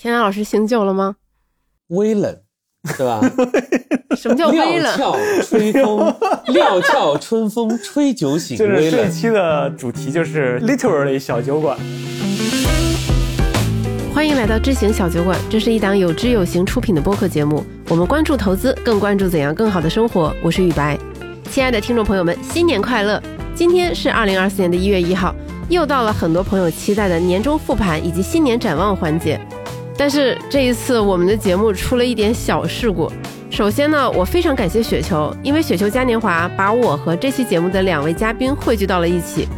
天南老师醒酒了吗？微冷，对吧？什么叫微冷料冷？峭春风，料峭春风吹酒醒，就是。这一期的主题就是 literally 小酒馆。欢迎来到知行小酒馆，这是一档有知有行出品的播客节目。我们关注投资，更关注怎样更好的生活。我是雨白，亲爱的听众朋友们，新年快乐！今天是二零二四年的一月一号，又到了很多朋友期待的年终复盘以及新年展望环节。但是这一次我们的节目出了一点小事故。首先呢，我非常感谢雪球，因为雪球嘉年华把我和这期节目的两位嘉宾汇聚到了一起。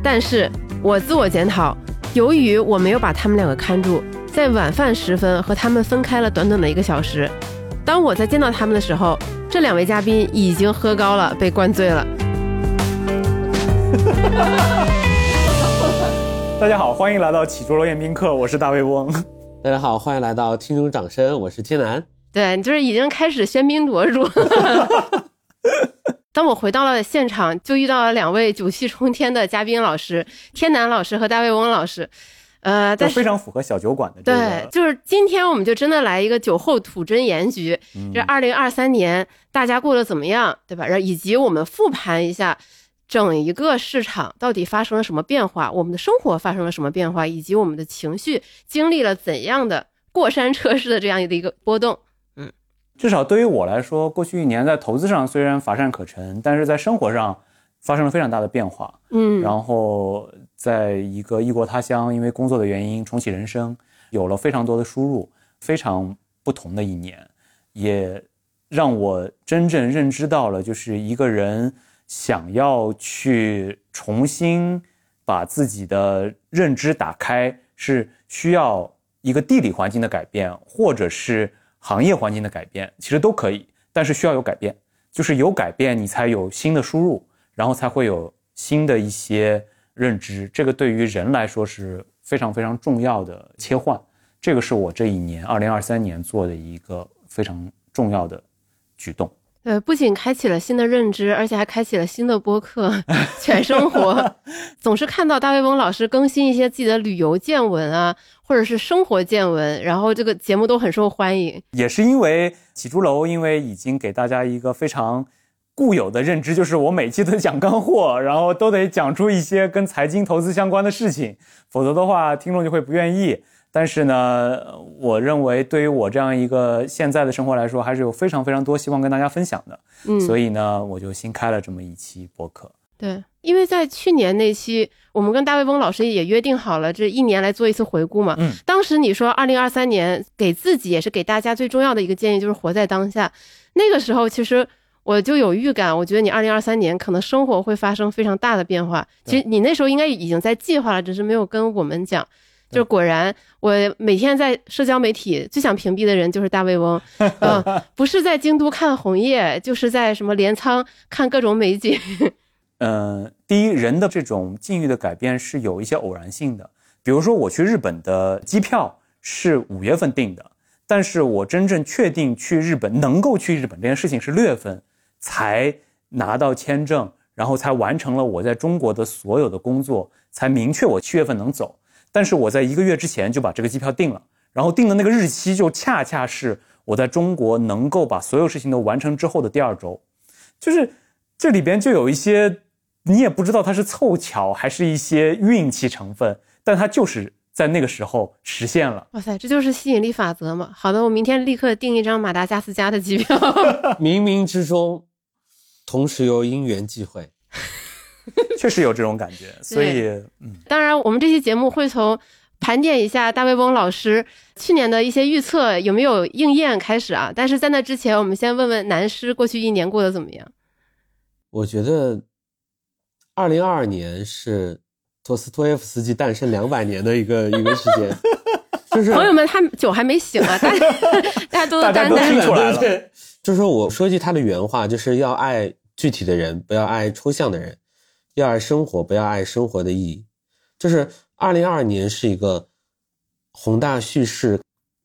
但是我自我检讨，由于我没有把他们两个看住，在晚饭时分和他们分开了短短的一个小时。当我在见到他们的时候，这两位嘉宾已经喝高了，被灌醉了。大家好，欢迎来到起桌楼宴宾客，我是大胃翁。大家好，欢迎来到听众掌声，我是天南。对，就是已经开始喧宾夺主。当我回到了现场，就遇到了两位酒气冲天的嘉宾老师，天南老师和大卫翁老师。呃，就但是非常符合小酒馆的这对，就是今天我们就真的来一个酒后吐真言局。嗯这二零二三年大家过得怎么样，对吧？然后以及我们复盘一下整一个市场到底发生了什么变化，我们的生活发生了什么变化，以及我们的情绪经历了怎样的过山车式的这样的一个波动。嗯至少对于我来说，过去一年在投资上虽然乏善可陈，但是在生活上发生了非常大的变化。嗯，然后在一个异国他乡，因为工作的原因重启人生，有了非常多的输入，非常不同的一年，也让我真正认知到了，就是一个人想要去重新把自己的认知打开，是需要一个地理环境的改变，或者是行业环境的改变，其实都可以，但是需要有改变，就是有改变，你才有新的输入。然后才会有新的一些认知，这个对于人来说是非常非常重要的切换。这个是我这一年，二零二三年做的一个非常重要的举动。呃，不仅开启了新的认知，而且还开启了新的播客 全生活。总是看到大卫翁老师更新一些自己的旅游见闻啊，或者是生活见闻，然后这个节目都很受欢迎。也是因为起朱楼，因为已经给大家一个非常固有的认知，就是我每期都讲干货，然后都得讲出一些跟财经投资相关的事情，否则的话听众就会不愿意。但是呢，我认为对于我这样一个现在的生活来说，还是有非常非常多希望跟大家分享的。嗯，所以呢，我就新开了这么一期播客。对，因为在去年那期，我们跟大卫翁老师也约定好了，这一年来做一次回顾嘛。嗯，当时你说二零二三年给自己也是给大家最重要的一个建议，就是活在当下。那个时候其实我就有预感，我觉得你二零二三年可能生活会发生非常大的变化。其实你那时候应该已经在计划了，只是没有跟我们讲。就果然，我每天在社交媒体最想屏蔽的人就是大胃翁，嗯，不是在京都看红叶，就是在什么镰仓看各种美景。嗯、第一，人的这种境遇的改变是有一些偶然性的。比如说，我去日本的机票是五月份订的，但是我真正确定去日本能够去日本这件事情是六月份才拿到签证，然后才完成了我在中国的所有的工作，才明确我七月份能走。但是我在一个月之前就把这个机票订了，然后定的那个日期就恰恰是我在中国能够把所有事情都完成之后的第二周，就是这里边就有一些你也不知道它是凑巧还是一些运气成分，但它就是在那个时候实现了。哇塞，这就是吸引力法则嘛！好的，我明天立刻订一张马达加斯加的机票。冥冥之中，同时有因缘际会。确实有这种感觉，所以嗯，当然，我们这期节目会从盘点一下大卫翁老师去年的一些预测有没有应验开始啊。但是在那之前，我们先问问南师过去一年过得怎么样？我觉得，二零二二年是托斯托耶夫斯基诞生两百年的一个一个时间，就是 朋友们，他酒还没醒啊，大家大家都担待。听出来了就是说我说一句他的原话，就是要爱具体的人，不要爱抽象的人；要爱生活，不要爱生活的意义。就是二零二二年是一个宏大叙事，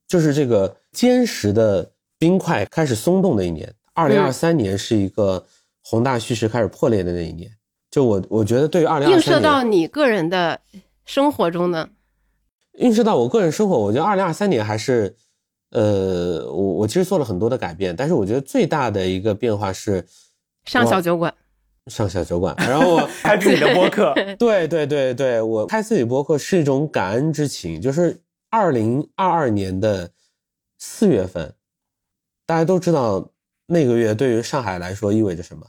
就是这个坚实的冰块开始松动的一年。二零二三年是一个宏大叙事开始破裂的那一年。就我我觉得对于二零映二三年，射到你个人的生活中呢？映射到我个人生活，我觉得二零二三年还是，呃，我我其实做了很多的改变，但是我觉得最大的一个变化是上小酒馆，上小酒馆，然后我 开自己的播客，对对对对，我开自己播客是一种感恩之情，就是二零二二年的四月份，大家都知道那个月对于上海来说意味着什么，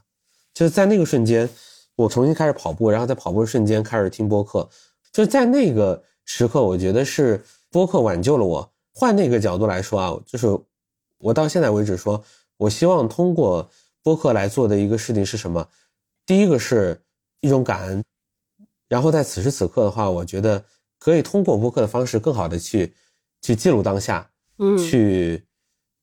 就是在那个瞬间，我重新开始跑步，然后在跑步的瞬间开始听播客，就在那个时刻，我觉得是播客挽救了我。换那个角度来说啊，就是我到现在为止说，我希望通过播客来做的一个事情是什么？第一个是一种感恩，然后在此时此刻的话，我觉得可以通过播客的方式，更好的去去记录当下，嗯，去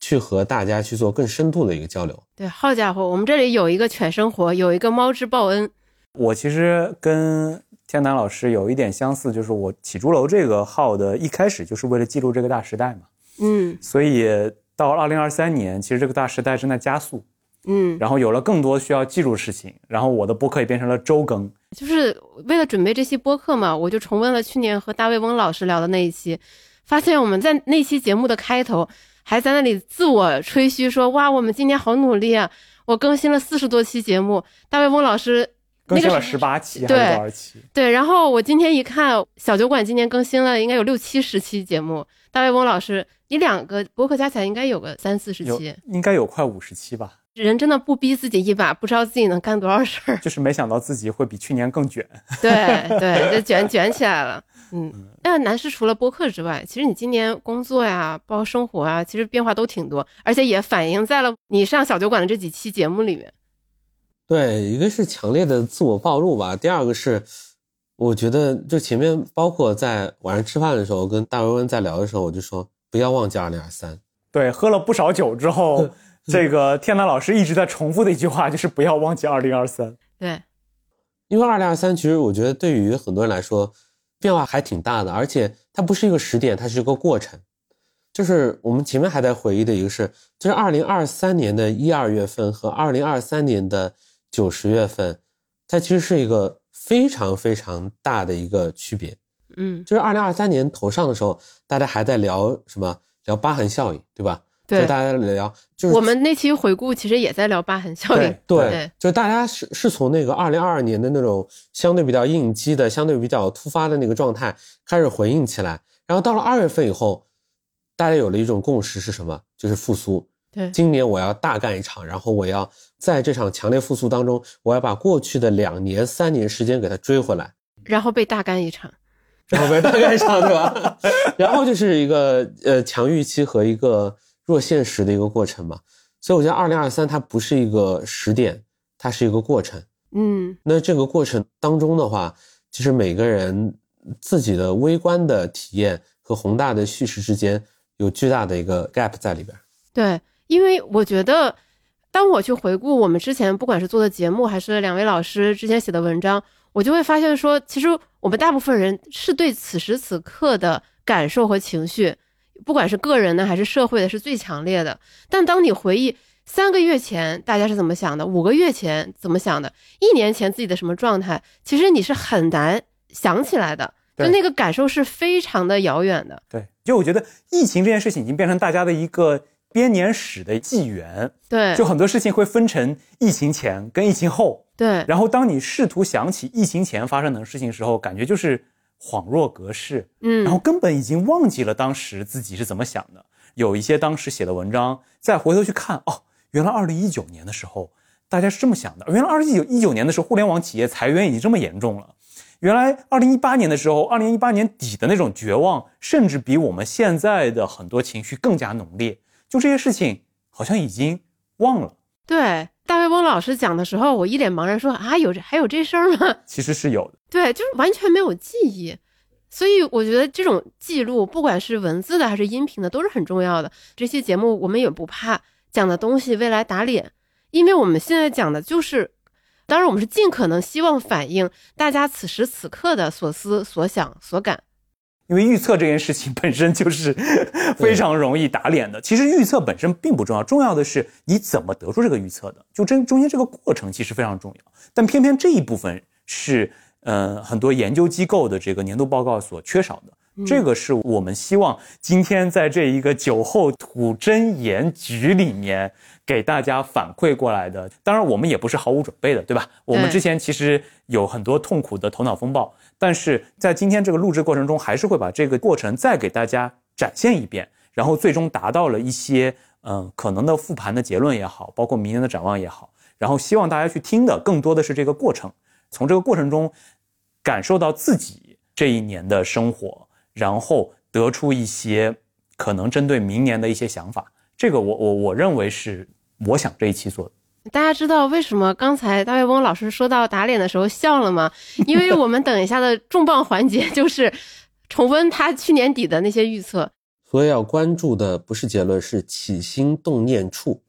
去和大家去做更深度的一个交流。对，好家伙，我们这里有一个犬生活，有一个猫之报恩。我其实跟天南老师有一点相似，就是我起朱楼这个号的一开始就是为了记录这个大时代嘛，嗯所以到二零二三年，其实这个大时代正在加速，嗯，然后有了更多需要记住的事情，然后我的播客也变成了周更，就是为了准备这期播客嘛，我就重温了去年和大卫翁老师聊的那一期，发现我们在那期节目的开头还在那里自我吹嘘说：“哇，我们今年好努力啊！我更新了四十多期节目。”大卫翁老师更新了十八期还对是多少期？对，然后我今天一看，小酒馆今年更新了应该有六七十期节目。大卫翁老师，你两个播客加起来应该有个三四十期，应该有快五十期吧，人真的不逼自己一把，不知道自己能干多少事儿。就是没想到自己会比去年更卷。对 对，就卷卷起来了。嗯，那男士除了播客之外，其实你今年工作呀，包括生活啊，其实变化都挺多，而且也反映在了你上小酒馆的这几期节目里面。对，一个是强烈的自我暴露吧，第二个是，我觉得就前面包括在晚上吃饭的时候跟大文文在聊的时候，我就说不要忘记二零二三。对，喝了不少酒之后，这个天南老师一直在重复的一句话就是不要忘记二零二三。对，因为二零二三其实我觉得对于很多人来说变化还挺大的，而且它不是一个时点，它是一个过程。就是我们前面还在回忆的一个是，就是二零二三年的一二月份和二零二三年的九十月份，它其实是一个非常非常大的一个区别。嗯，就是二零二三年头上的时候，大家还在聊什么？聊疤痕效应，对吧？对就大家聊，就是我们那期回顾其实也在聊疤痕效应。对就大家是是从那个二零二二年的那种相对比较应激的、相对比较突发的那个状态开始回应起来，然后到了二月份以后，大家有了一种共识是什么？就是复苏。对今年我要大干一场，然后我要在这场强烈复苏当中，我要把过去的两年、三年时间给它追回来。然后被大干一场。然后被大干一场，对吧？然后就是一个呃强预期和一个弱现实的一个过程嘛。所以我觉得二零二三它不是一个时点，它是一个过程。嗯那这个过程当中的话，其实每个人自己的微观的体验和宏大的叙事之间有巨大的一个 gap 在里边。对，因为我觉得，当我去回顾我们之前不管是做的节目，还是两位老师之前写的文章，我就会发现说，其实我们大部分人是对此时此刻的感受和情绪，不管是个人的还是社会的，是最强烈的。但当你回忆三个月前大家是怎么想的，五个月前怎么想的，一年前自己的什么状态，其实你是很难想起来的，就那个感受是非常的遥远的。对，就我觉得疫情这件事情已经变成大家的一个编年史的纪元，对，就很多事情会分成疫情前跟疫情后。对，然后当你试图想起疫情前发生的事情的时候，感觉就是恍若隔世，嗯，然后根本已经忘记了当时自己是怎么想的。有一些当时写的文章，再回头去看，哦，原来二零一九年的时候大家是这么想的，原来二零一九一九年的时候，互联网企业裁员已经这么严重了。原来二零一八年的时候，二零一八年底的那种绝望，甚至比我们现在的很多情绪更加浓烈。就这些事情，好像已经忘了，对，老师讲的时候，我一脸茫然说啊，有这还有这事儿吗？其实是有的。对，就是完全没有记忆。所以我觉得这种记录，不管是文字的还是音频的，都是很重要的。这期节目我们也不怕讲的东西未来打脸，因为我们现在讲的就是，当然我们是尽可能希望反映大家此时此刻的所思所想所感。因为预测这件事情 本身就是非常容易打脸的。其实预测本身并不重要，重要的是你怎么得出这个预测的，就这中间这个过程其实非常重要。但偏偏这一部分是呃很多研究机构的这个年度报告所缺少的。这个是我们希望今天在这一个酒后吐真言局里面给大家反馈过来的。当然，我们也不是毫无准备的，对吧？我们之前其实有很多痛苦的头脑风暴，但是在今天这个录制过程中，还是会把这个过程再给大家展现一遍，然后最终达到了一些嗯可能的复盘的结论也好，包括明年的展望也好，然后希望大家去听的更多的是这个过程，从这个过程中感受到自己这一年的生活。然后得出一些可能针对明年的一些想法，这个我我我认为是我想这一期做的。大家知道为什么刚才大卫翁老师说到打脸的时候笑了吗？因为我们等一下的重磅环节就是重温他去年底的那些预测。所以要关注的不是结论，是起心动念处。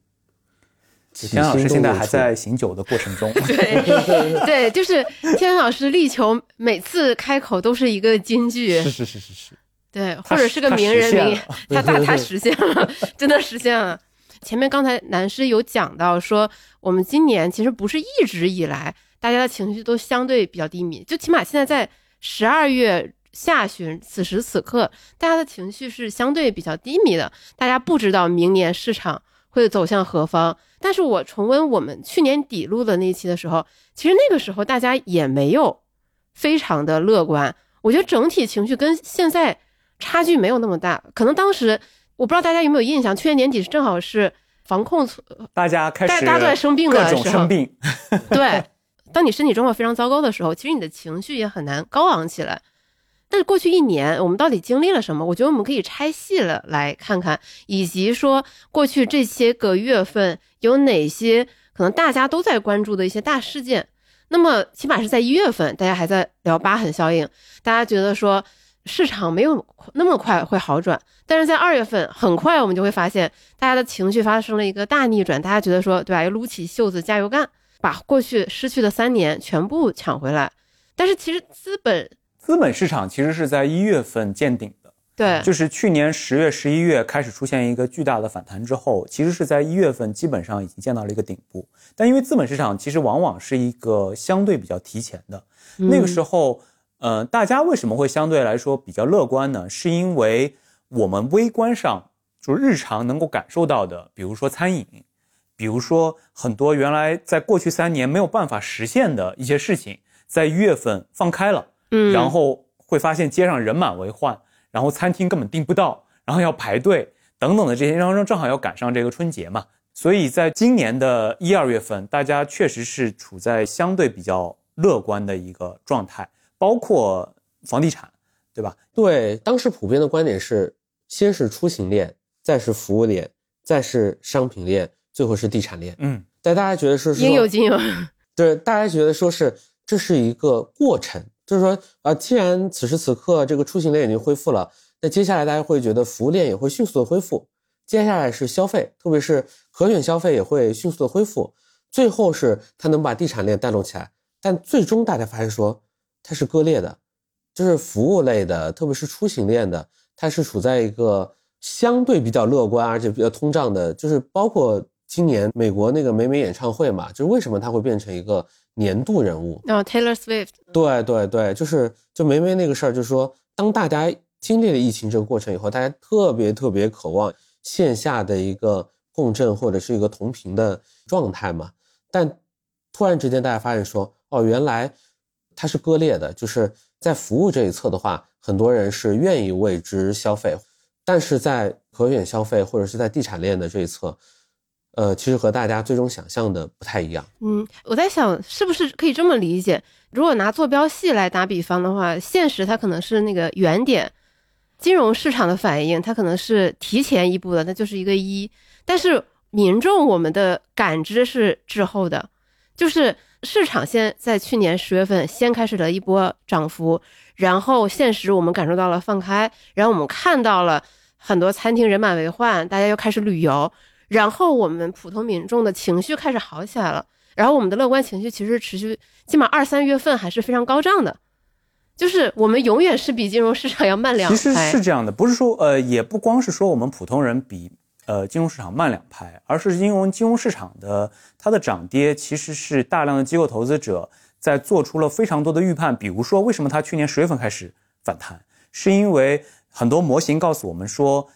天老师现在还在醒酒的过程中。对 对，就是天老师力求每次开口都是一个金句。是是是是是。对，或者是个名人名，他他他实现了，真的实现了。前面刚才南师有讲到说，我们今年其实不是一直以来大家的情绪都相对比较低迷，就起码现在在十二月下旬此时此刻，大家的情绪是相对比较低迷的，大家不知道明年市场会走向何方。但是我重温我们去年底录的那一期的时候，其实那个时候大家也没有非常的乐观。我觉得整体情绪跟现在差距没有那么大。可能当时我不知道大家有没有印象，去年年底是正好是防控，大家开始大家都在生病的时候，生病。对，当你身体状况非常糟糕的时候，其实你的情绪也很难高昂起来。但是过去一年，我们到底经历了什么？我觉得我们可以拆细了来看看，以及说过去这些个月份有哪些可能大家都在关注的一些大事件。那么起码是在一月份，大家还在聊疤痕效应，大家觉得说市场没有那么快会好转。但是在二月份，很快我们就会发现，大家的情绪发生了一个大逆转，大家觉得说，对吧？要撸起袖子加油干，把过去失去的三年全部抢回来。但是其实资本。资本市场其实是在一月份见顶的，对，就是去年十月、十一月开始出现一个巨大的反弹之后，其实是在一月份基本上已经见到了一个顶部。但因为资本市场其实往往是一个相对比较提前的，那个时候，呃，大家为什么会相对来说比较乐观呢？是因为我们微观上就日常能够感受到的，比如说餐饮，比如说很多原来在过去三年没有办法实现的一些事情，在一月份放开了。嗯，然后会发现街上人满为患，然后餐厅根本订不到，然后要排队等等的这些，然后正好要赶上这个春节嘛，所以在今年的一二月份，大家确实是处在相对比较乐观的一个状态，包括房地产，对吧？对，当时普遍的观点是，先是出行链，再是服务链，再是商品链，最后是地产链。嗯，但大家觉得是应有尽有，对，大家觉得说是这是一个过程。就是说，啊，既然此时此刻这个出行链已经恢复了，那接下来大家会觉得服务链也会迅速的恢复，接下来是消费，特别是可选消费也会迅速的恢复，最后是它能把地产链带动起来。但最终大家发现说，它是割裂的，就是服务类的，特别是出行链的，它是处在一个相对比较乐观而且比较通胀的，就是包括今年美国那个美美演唱会嘛，就是为什么它会变成一个。年度人物哦，Taylor Swift，对对对，就是就梅梅那个事儿，就是说，当大家经历了疫情这个过程以后，大家特别特别渴望线下的一个共振或者是一个同频的状态嘛。但突然之间，大家发现说，哦，原来它是割裂的，就是在服务这一侧的话，很多人是愿意为之消费，但是在可选消费或者是在地产链的这一侧。呃，其实和大家最终想象的不太一样。嗯，我在想，是不是可以这么理解？如果拿坐标系来打比方的话，现实它可能是那个原点，金融市场的反应它可能是提前一步的，那就是一个一。但是民众我们的感知是滞后的，就是市场先在去年十月份先开始了一波涨幅，然后现实我们感受到了放开，然后我们看到了很多餐厅人满为患，大家又开始旅游。然后我们普通民众的情绪开始好起来了，然后我们的乐观情绪其实持续，起码二三月份还是非常高涨的，就是我们永远是比金融市场要慢两拍。其实是这样的，不是说呃，也不光是说我们普通人比呃金融市场慢两拍，而是因为金融市场的它的涨跌其实是大量的机构投资者在做出了非常多的预判，比如说为什么它去年十月份开始反弹。是因为很多模型告诉我们说，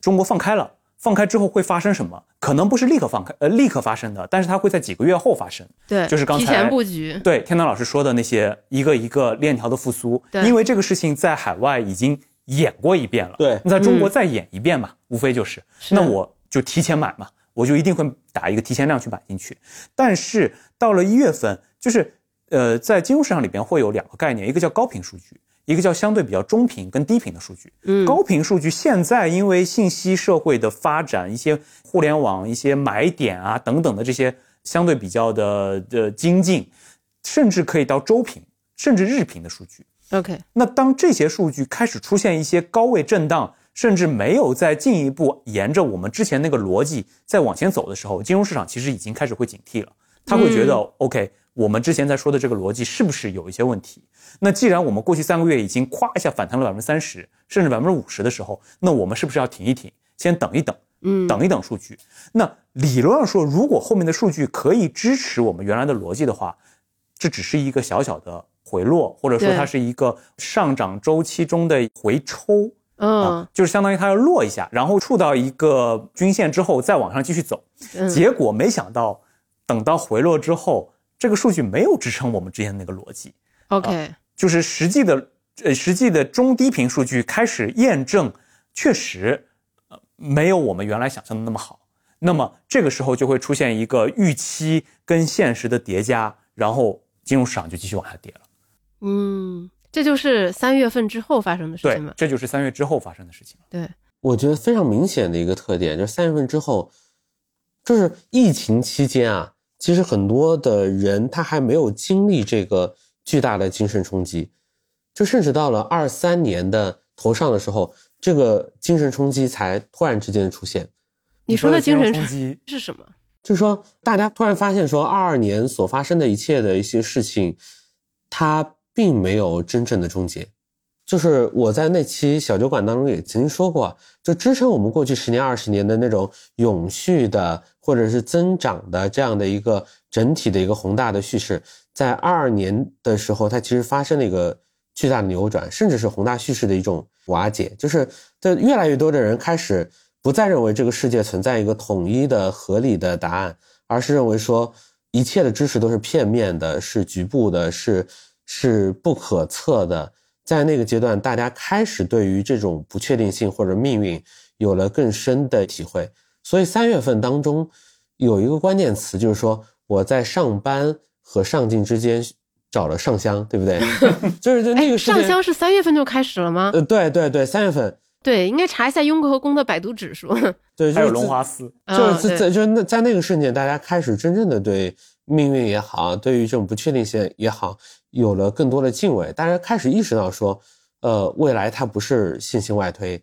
中国放开了，放开之后会发生什么？可能不是立刻放开，呃，立刻发生的，但是它会在几个月后发生。对，就是刚才提前布局。对，天堂老师说的那些一个一个链条的复苏，对因为这个事情在海外已经演过一遍了，对那在中国再演一遍嘛，无非就是，是那我就提前买嘛，我就一定会打一个提前量去买进去。但是到了一月份，就是呃，在金融市场里边会有两个概念，一个叫高频数据，一个叫相对比较中频跟低频的数据。嗯，高频数据现在因为信息社会的发展，一些互联网、一些买点啊等等的这些相对比较的的精进，甚至可以到周频甚至日频的数据。OK，那当这些数据开始出现一些高位震荡，甚至没有再进一步沿着我们之前那个逻辑再往前走的时候，金融市场其实已经开始会警惕了。他会觉得、OK，我们之前在说的这个逻辑是不是有一些问题？那既然我们过去三个月已经咵一下反弹了百分之三十，甚至百分之五十的时候，那我们是不是要停一停，先等一等？嗯，等一等数据。那理论上说，如果后面的数据可以支持我们原来的逻辑的话，这只是一个小小的回落，或者说它是一个上涨周期中的回抽嗯啊，就是相当于它要落一下，然后触到一个均线之后再往上继续走。嗯结果没想到，等到回落之后，这个数据没有支撑我们之前那个逻辑。OK，就是实际的呃实际的中低频数据开始验证，确实呃没有我们原来想象的那么好。那么这个时候就会出现一个预期跟现实的叠加，然后金融市场就继续往下跌了。嗯，这就是三月份之后发生的事对情嘛？，这就是三月之后发生的事情了。对，我觉得非常明显的一个特点，就是三月份之后，就是疫情期间啊，其实很多的人他还没有经历这个巨大的精神冲击，就甚至到了二三年的头上的时候，这个精神冲击才突然之间出现。你说的精神冲击，是什么？就是说，大家突然发现说，二二年所发生的一切的一些事情，它并没有真正的终结。就是我在那期小酒馆当中也曾经说过，就支撑我们过去十年、二十年的那种永续的或者是增长的这样的一个整体的一个宏大的叙事，在二二年的时候，它其实发生了一个巨大的扭转，甚至是宏大叙事的一种瓦解。就是这越来越多的人开始不再认为这个世界存在一个统一的合理的答案，而是认为说一切的知识都是片面的，是局部的，是是不可测的。在那个阶段，大家开始对于这种不确定性或者命运有了更深的体会。所以三月份当中有一个关键词，就是说我在上班和上进之间找了上香，对不对？就是就那个哎上香是三月份就开始了吗？呃，对对对，三月份，对，应该查一下雍和宫的百度指数。对，还有就是自龙华寺，就是嗯在就是那在那个瞬间，大家开始真正的对命运也好，对于这种不确定性也好，有了更多的敬畏。大家开始意识到说，呃，未来它不是信心外推，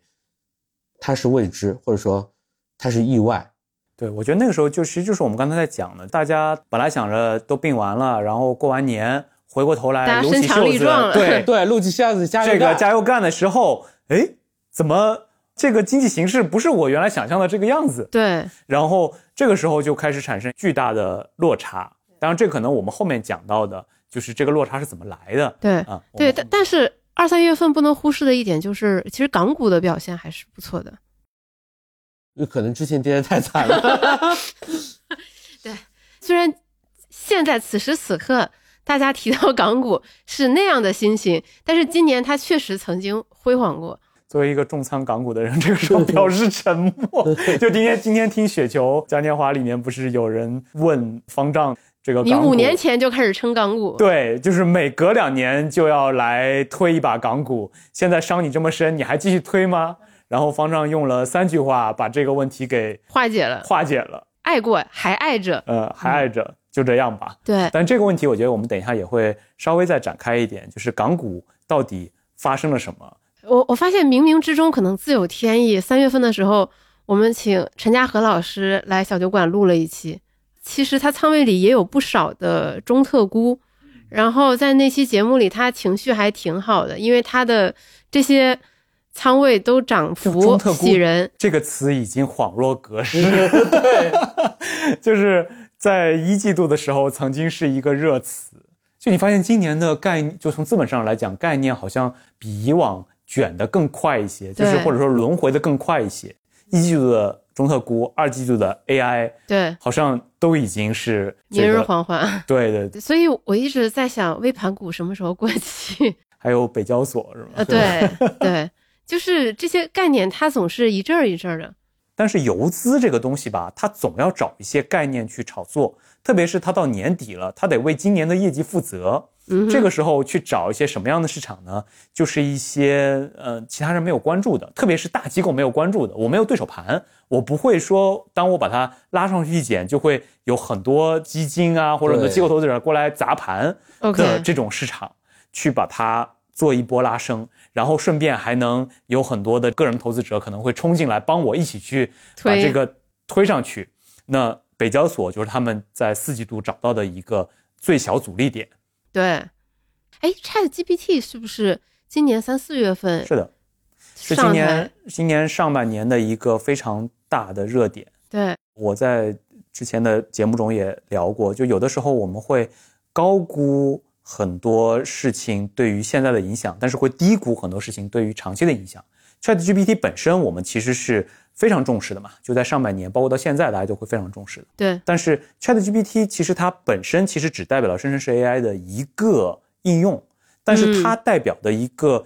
它是未知，或者说它是意外。对，我觉得那个时候就其实就是我们刚才在讲的，大家本来想着都病完了，然后过完年回过头来撸家身强起袖子力壮了，对 对，撸起袖子加油这个干加油干的时候，哎，怎么这个经济形势不是我原来想象的这个样子？对，然后这个时候就开始产生巨大的落差。当然，这可能我们后面讲到的，就是这个落差是怎么来的。对啊，对，但但是二三月份不能忽视的一点就是，其实港股的表现还是不错的。有可能之前跌得太惨了。对虽然现在此时此刻大家提到港股是那样的心情，但是今年它确实曾经辉煌过。作为一个重仓港股的人，这个时候表示沉默。就今天今天听雪球嘉年华里面不是有人问方丈这个你五年前就开始撑港股，对，就是每隔两年就要来推一把港股，现在伤你这么深，你还继续推吗？然后方丈用了三句话把这个问题给化解了，化解了，爱过还爱着。呃，还爱着，就这样吧。对，但这个问题，我觉得我们等一下也会稍微再展开一点，就是港股到底发生了什么？我我发现冥冥之中可能自有天意。三月份的时候，我们请陈嘉禾老师来小酒馆录了一期，其实他仓位里也有不少的中特估，然后在那期节目里，他情绪还挺好的，因为他的这些仓位都涨幅喜人。这个词已经恍若隔世，对，就是在一季度的时候曾经是一个热词。就你发现今年的概念，就从资本上来讲，概念好像比以往卷得更快一些，就是或者说轮回的更快一些。一季度的中特估，二季度的 AI，对，好像都已经是这明日个黄花。对对，对所以我一直在想，微盘股什么时候过期？还有北交所是吗？呃，对 对，就是这些概念，它总是一阵儿一阵儿的。但是游资这个东西吧，它总要找一些概念去炒作，特别是它到年底了，它得为今年的业绩负责。嗯，这个时候去找一些什么样的市场呢？就是一些呃其他人没有关注的，特别是大机构没有关注的。我没有对手盘，我不会说当我把它拉上去一剪，就会有很多基金啊或者很多机构投资者过来砸盘的这种市场，去把它做一波拉升，然后顺便还能有很多的个人投资者可能会冲进来帮我一起去把这个推上去。那北交所就是他们在四季度找到的一个最小阻力点。对。哎，Chat GPT 是不是今年三四月份是的，是今年？今年上半年的一个非常大的热点。对，我在之前的节目中也聊过，就有的时候我们会高估很多事情对于现在的影响，但是会低估很多事情对于长期的影响。ChatGPT 本身我们其实是非常重视的嘛，就在上半年，包括到现在，大家都会非常重视的。对，但是 ChatGPT 其实它本身其实只代表了生成式 AI 的一个应用，但是它代表的一个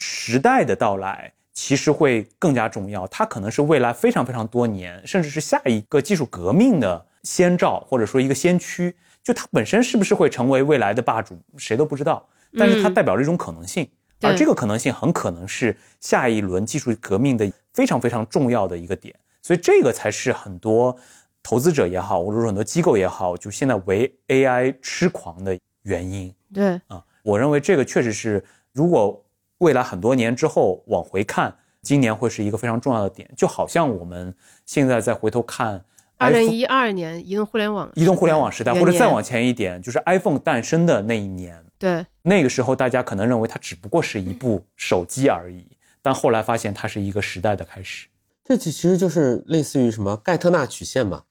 时代的到来，其实会更加重要。它可能是未来非常非常多年，甚至是下一个技术革命的先兆，或者说一个先驱。就它本身是不是会成为未来的霸主，谁都不知道。但是它嗯代表着一种可能性，对而这个可能性很可能是下一轮技术革命的非常非常重要的一个点。所以这个才是很多投资者也好，或者说很多机构也好，就现在为 AI 痴狂的原因对，啊。我认为这个确实是，如果未来很多年之后往回看，今年会是一个非常重要的点。就好像我们现在再回头看二零一二年移动互联网，移动互联网时代，或者再往前一点，就是 iPhone 诞生的那一年，对，那个时候大家可能认为它只不过是一部手机而已，但后来发现它是一个时代的开始。这其实就是类似于什么盖特纳曲线嘛，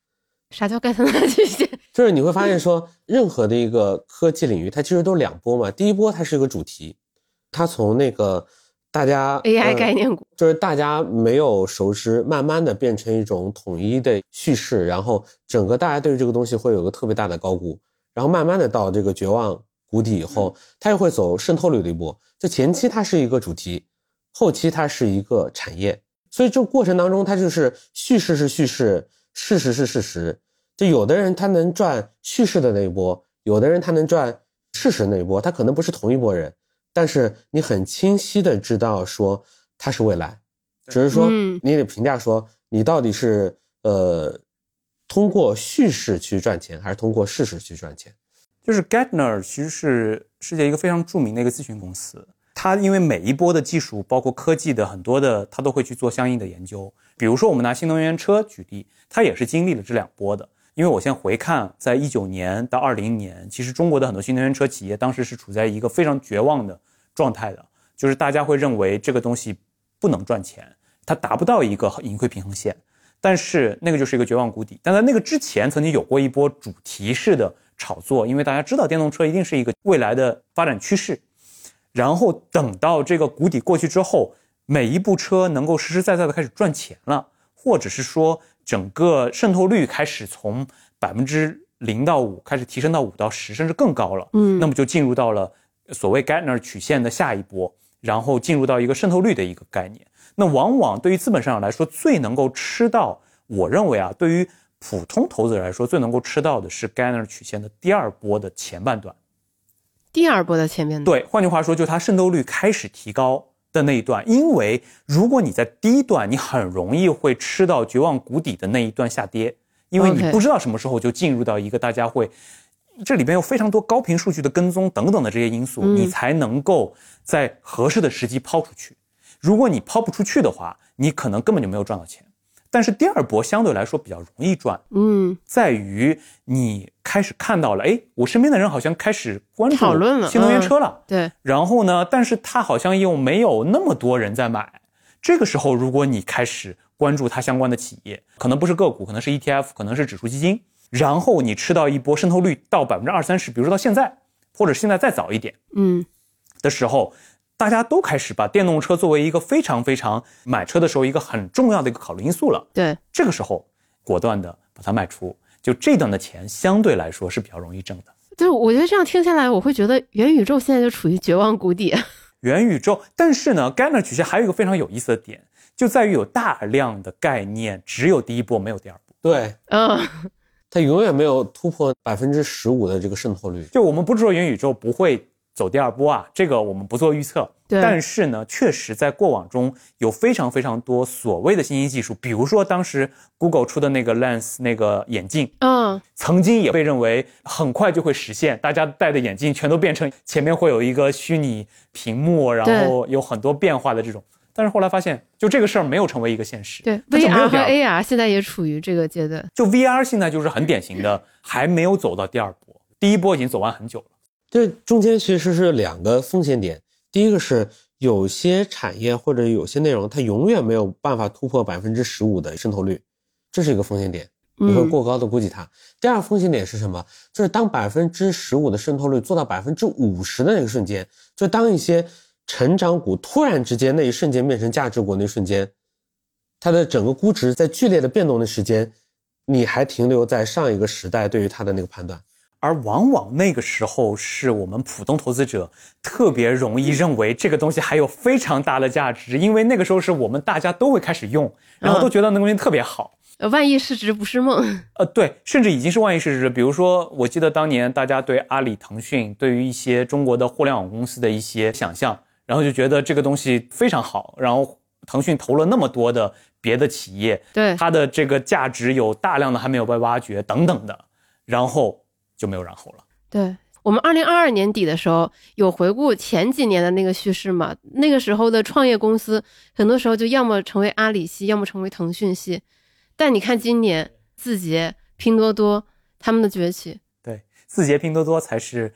啥叫盖特纳曲线？就是你会发现说，任何的一个科技领域，它其实都是两波嘛。第一波它是一个主题，它从那个大家 AI 呃概念股，就是大家没有熟知，慢慢的变成一种统一的叙事，然后整个大家对于这个东西会有个特别大的高估，然后慢慢的到这个绝望谷底以后，它又会走渗透率的一波。就前期它是一个主题，后期它是一个产业，所以这个过程当中，它就是叙事是叙事，事实是事实。就有的人他能赚叙事的那一波，有的人他能赚事实那一波，他可能不是同一波人，但是你很清晰的知道说它是未来。只是说嗯你得评价说你到底是呃通过叙事去赚钱，还是通过事实去赚钱。就是 Gartner 其实是世界一个非常著名的一个咨询公司，它因为每一波的技术，包括科技的很多的，它都会去做相应的研究。比如说，我们拿新能源车举例，它也是经历了这两波的。因为我先回看，在一九年到二零年，其实中国的很多新能源车企业当时是处在一个非常绝望的状态的，就是大家会认为这个东西不能赚钱，它达不到一个盈亏平衡线。但是那个就是一个绝望谷底。但在那个之前，曾经有过一波主题式的炒作，因为大家知道电动车一定是一个未来的发展趋势。然后等到这个谷底过去之后，每一部车能够实实在在的开始赚钱了，或者是说整个渗透率开始从百分之零到五开始提升到五到十，甚至更高了。嗯那么就进入到了所谓 Gartner 曲线的下一波，然后进入到一个渗透率的一个概念。那往往对于资本市场来说，最能够吃到，我认为啊，对于普通投资者来说，最能够吃到的是 Gartner 曲线的第二波的前半段。第二波的前面段，对，换句话说，就它渗透率开始提高的那一段。因为如果你在第一段，你很容易会吃到绝望谷底的那一段下跌，因为你不知道什么时候就进入到一个大家会。这里边有非常多高频数据的跟踪等等的这些因素，嗯你才能够在合适的时机抛出去。如果你抛不出去的话，你可能根本就没有赚到钱。但是第二波相对来说比较容易赚，嗯，在于你开始看到了，哎，我身边的人好像开始关注讨论了新能源嗯车了。对，然后呢，但是它好像又没有那么多人在买。这个时候，如果你开始关注它相关的企业，可能不是个股，可能是 ETF，可能是指数基金，然后你吃到一波渗透率到百分之二三十，比如说到现在，或者现在再早一点嗯，的时候，大家都开始把电动车作为一个非常非常买车的时候一个很重要的一个考虑因素了。对，这个时候果断的把它卖出，就这段的钱相对来说是比较容易挣的。就是我觉得这样听下来，我会觉得元宇宙现在就处于绝望谷底。元宇宙，但是呢，Gartner 曲线还有一个非常有意思的点，就在于有大量的概念只有第一波没有第二波。对，嗯，它永远没有突破百分之十五的这个渗透率。就我们不是说元宇宙不会走第二波啊，这个我们不做预测。对但是呢，确实在过往中有非常非常多所谓的新兴技术，比如说当时 Google 出的那个 Lens 那个眼镜，嗯，曾经也被认为很快就会实现，大家戴的眼镜全都变成前面会有一个虚拟屏幕，然后有很多变化的这种。但是后来发现，就这个事儿没有成为一个现实。对，VR 和 AR 现在也处于这个阶段。就 VR 现在就是很典型的，还没有走到第二波，第一波已经走完很久了。这中间其实是两个风险点，第一个是有些产业或者有些内容，它永远没有办法突破百分之十五的渗透率，这是一个风险点，你会嗯，过高的估计它。第二个风险点是什么？就是当百分之十五的渗透率做到百分之五十的那个瞬间，就当一些成长股突然之间那一瞬间变成价值股那瞬间，它的整个估值在剧烈的变动的时间，你还停留在上一个时代对于它的那个判断。而往往那个时候是我们普通投资者特别容易认为这个东西还有非常大的价值，因为那个时候是我们大家都会开始用，然后都觉得那个东西特别好。呃万亿市值不是梦。呃，对，甚至已经是万亿市值。比如说，我记得当年大家对阿里、腾讯，对于一些中国的互联网公司的一些想象，然后就觉得这个东西非常好。然后腾讯投了那么多的别的企业，对，它的这个价值有大量的还没有被挖掘，等等的，然后就没有然后了。对。我们二零二二年底的时候有回顾前几年的那个叙事嘛？那个时候的创业公司，很多时候就要么成为阿里系，要么成为腾讯系。但你看今年字节、拼多多他们的崛起，对，字节、拼多多才是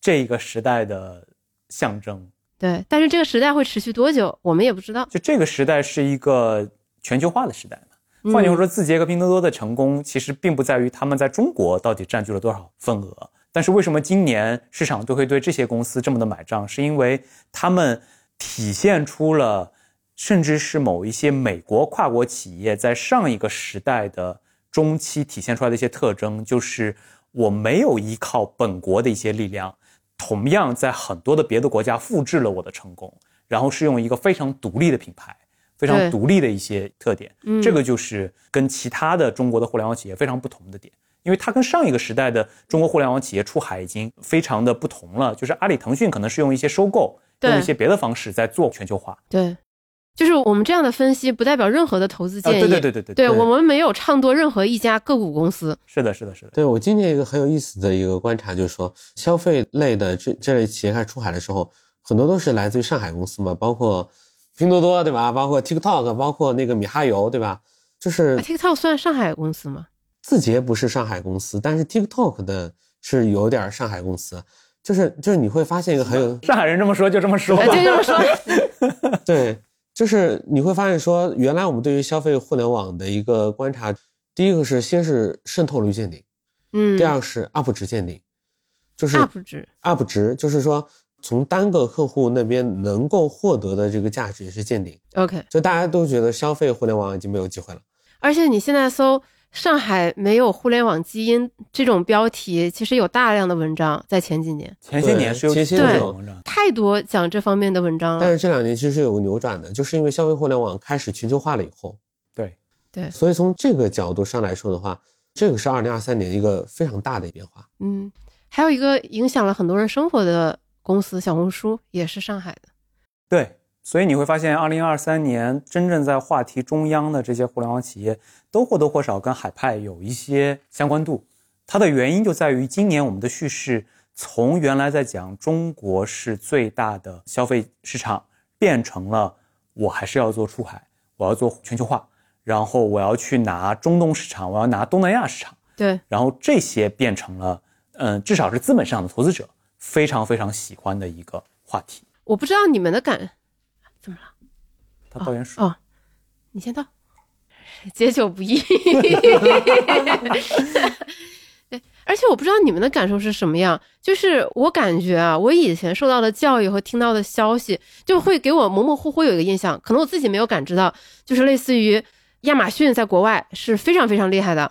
这一个时代的象征。对。但是这个时代会持续多久，我们也不知道。就这个时代是一个全球化的时代嘛。换句话说，字节和拼多多的成功其实并不在于他们在中国到底占据了多少份额，但是为什么今年市场都会对这些公司这么的买账，是因为他们体现出了，甚至是某一些美国跨国企业在上一个时代的中期体现出来的一些特征，就是我没有依靠本国的一些力量，同样在很多的别的国家复制了我的成功，然后是用一个非常独立的品牌。非常独立的一些特点，嗯这个就是跟其他的中国的互联网企业非常不同的点，因为它跟上一个时代的中国互联网企业出海已经非常的不同了。就是阿里、腾讯可能是用一些收购，用一些别的方式在做全球化。对，就是我们这样的分析不代表任何的投资啊，建议。对对对对对，对我们没有唱多任何一家个股公司。是的，是的，是的，对我今年一个很有意思的一个观察，就是说消费类的这这类企业开始出海的时候，很多都是来自于上海公司嘛，包括拼多多对吧？包括 TikTok，包括那个米哈游对吧？就是啊 TikTok 算上海公司吗？字节不是上海公司，但是 TikTok 的是有点上海公司，就是就是你会发现一个很有上海人这么说就这么说。就这么说。对，就是你会发现说，原来我们对于消费互联网的一个观察，第一个是先是渗透率见顶，嗯，第二个是 UP 值见顶，就是 UP 值，UP 值，就是说从单个客户那边能够获得的这个价值也是见顶，OK。就大家都觉得消费互联网已经没有机会了。而且你现在搜“上海没有互联网基因”这种标题，其实有大量的文章在前几年，前些年是有前些年这种文章，太多讲这方面的文章了。但是这两年其实有个扭转的，就是因为消费互联网开始全球化了以后，对，对，所以从这个角度上来说的话，这个是二零二三年一个非常大的变化。嗯，还有一个影响了很多人生活的公司，小红书也是上海的。对，所以你会发现，二零二三年真正在话题中央的这些互联网企业，都或多或少跟海派有一些相关度。它的原因就在于，今年我们的叙事从原来在讲中国是最大的消费市场，变成了我还是要做出海，我要做全球化，然后我要去拿中东市场，我要拿东南亚市场。对，然后这些变成了，嗯，至少是资本上的投资者非常非常喜欢的一个话题。我不知道你们的感怎么了？他倒点水。哦，你先到，解酒不易。对，而且我不知道你们的感受是什么样，就是我感觉啊，我以前受到的教育和听到的消息，就会给我模模糊糊有一个印象，可能我自己没有感知到，就是类似于亚马逊在国外是非常非常厉害的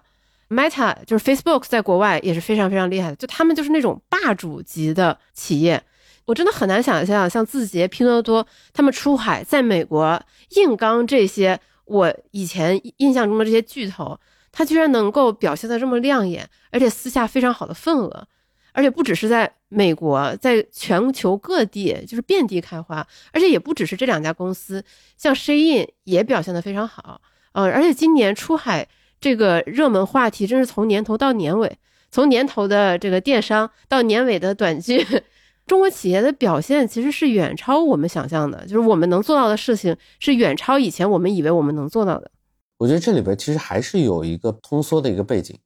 ，Meta 就是 Facebook 在国外也是非常非常厉害的，就他们就是那种霸主级的企业。我真的很难想象，像字节、拼多多他们出海，在美国硬刚这些我以前印象中的这些巨头，他居然能够表现的这么亮眼，而且私下非常好的份额，而且不只是在美国，在全球各地就是遍地开花，而且也不只是这两家公司，像 Shein 也表现的非常好，呃，而且今年出海这个热门话题，真是从年头到年尾，从年头的这个电商到年尾的短剧。中国企业的表现其实是远超我们想象的，就是我们能做到的事情是远超以前我们以为我们能做到的。我觉得这里边其实还是有一个通缩的一个背景，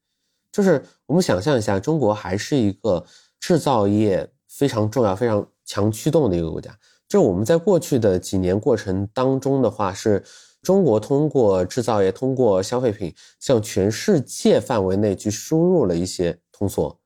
就是我们想象一下，中国还是一个制造业非常重要、非常强驱动的一个国家。就是我们在过去的几年过程当中的话，是中国通过制造业、通过消费品向全世界范围内去输入了一些通缩，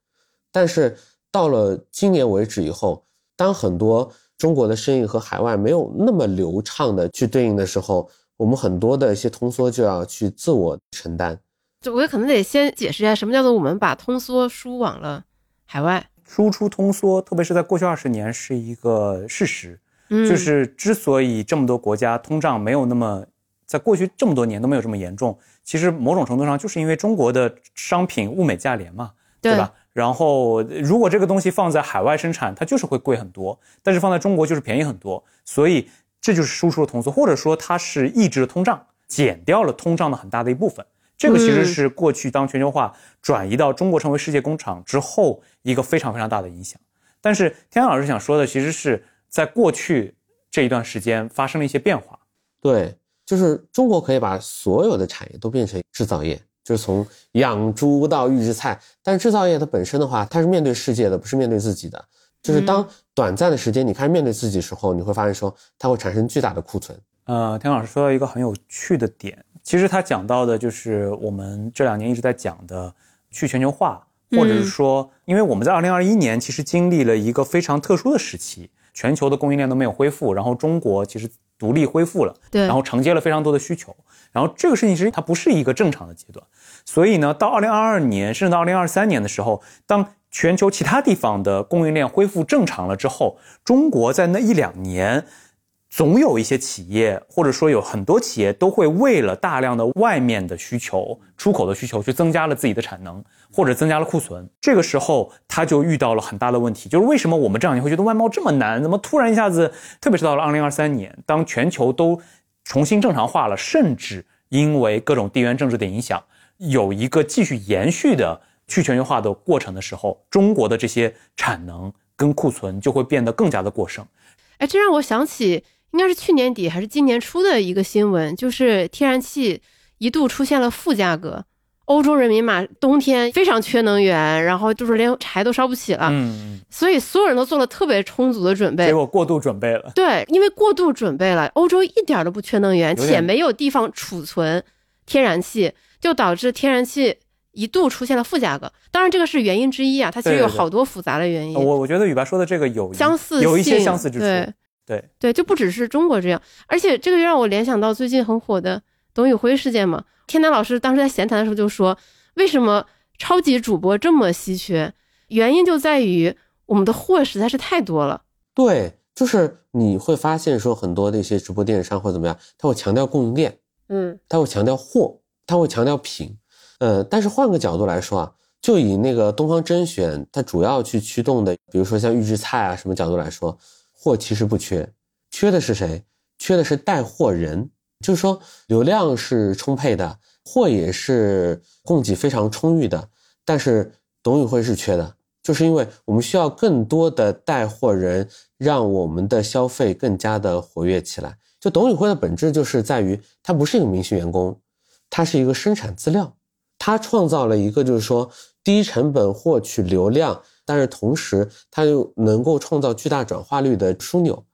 但是。到了今年为止以后，当很多中国的生意和海外没有那么流畅的去对应的时候，我们很多的一些通缩就要去自我承担。就我可能得先解释一下，什么叫做我们把通缩输往了海外，输出通缩，特别是在过去二十年是一个事实。嗯，就是之所以这么多国家通胀没有那么，在过去这么多年都没有这么严重，其实某种程度上就是因为中国的商品物美价廉嘛，对吧？然后，如果这个东西放在海外生产，它就是会贵很多；但是放在中国就是便宜很多。所以这就是输出的通缩，或者说它是抑制了通胀，减掉了通胀的很大的一部分。这个其实是过去当全球化转移到中国成为世界工厂之后一个非常非常大的影响。但是天安老师想说的，其实是在过去这一段时间发生了一些变化。对，就是中国可以把所有的产业都变成制造业。就是从养猪到预制菜，但是制造业它本身的话，它是面对世界的，不是面对自己的。就是当短暂的时间你开始面对自己的时候，你会发现说它会产生巨大的库存。呃，田老师说到一个很有趣的点，其实他讲到的就是我们这两年一直在讲的去全球化，或者是说，因为我们在二零二一年其实经历了一个非常特殊的时期，全球的供应链都没有恢复，然后中国其实独立恢复了，对，然后承接了非常多的需求。然后这个事情其实它不是一个正常的阶段，所以呢，到二零二二年甚至到二零二三年的时候，当全球其他地方的供应链恢复正常了之后，中国在那一两年，总有一些企业或者说有很多企业都会为了大量的外面的需求、出口的需求，去增加了自己的产能或者增加了库存。这个时候他就遇到了很大的问题，就是为什么我们这两年会觉得外贸这么难？怎么突然一下子，特别是到了二零二三年，当全球都重新正常化了，甚至因为各种地缘政治的影响，有一个继续延续的去全球化的过程的时候，中国的这些产能跟库存就会变得更加的过剩。哎，这让我想起，应该是去年底还是今年初的一个新闻，就是天然气一度出现了负价格。欧洲人民嘛，冬天非常缺能源，然后就是连柴都烧不起了，嗯，所以所有人都做了特别充足的准备，结果过度准备了。对，因为过度准备了，欧洲一点都不缺能源，且没有地方储存天然气，就导致天然气一度出现了负价格。当然，这个是原因之一啊，它其实有好多复杂的原因。我我觉得宇白说的这个有相似，有一些相似之处。对对对，就不只是中国这样，而且这个又让我联想到最近很火的董宇辉事件嘛。天南老师当时在闲谈的时候就说。为什么超级主播这么稀缺？原因就在于我们的货实在是太多了。对，就是你会发现说很多的一些直播电商或者怎么样，他会强调供应链，嗯，他会强调货，他会强调品，呃，但是换个角度来说啊，就以那个东方甄选，它主要去驱动的，比如说像预制菜啊什么角度来说，货其实不缺，缺的是谁？缺的是带货人，就是说流量是充沛的。货也是供给非常充裕的，但是董宇辉是缺的，就是因为我们需要更多的带货人，让我们的消费更加的活跃起来。就董宇辉的本质就是在于，他不是一个明星员工，他是一个生产资料，他创造了一个就是说低成本获取流量，但是同时他又能够创造巨大转化率的枢纽。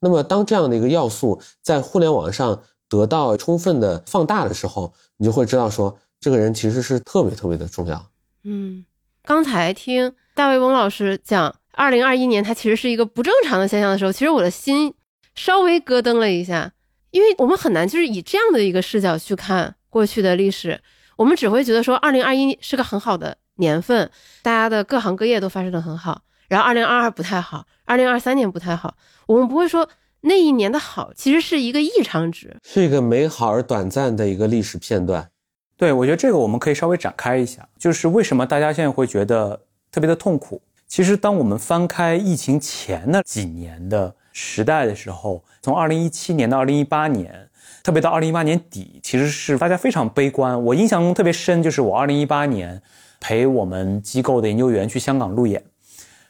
那么当这样的一个要素在互联网上，得到充分的放大的时候，你就会知道说，这个人其实是特别特别的重要。嗯，刚才听大卫翁老师讲，二零二一年它其实是一个不正常的现象的时候，其实我的心稍微咯噔了一下，因为我们很难就是以这样的一个视角去看过去的历史，我们只会觉得说二零二一是个很好的年份，大家的各行各业都发生的很好，然后二零二二不太好，二零二三年不太好，我们不会说那一年的好其实是一个异常值，是一个美好而短暂的一个历史片段。对，我觉得这个我们可以稍微展开一下，就是为什么大家现在会觉得特别的痛苦？其实，当我们翻开疫情前那几年的时代的时候，从二零一七年到二零一八年，特别到二零一八年底，其实是大家非常悲观。我印象中特别深，就是我二零一八年陪我们机构的研究员去香港路演，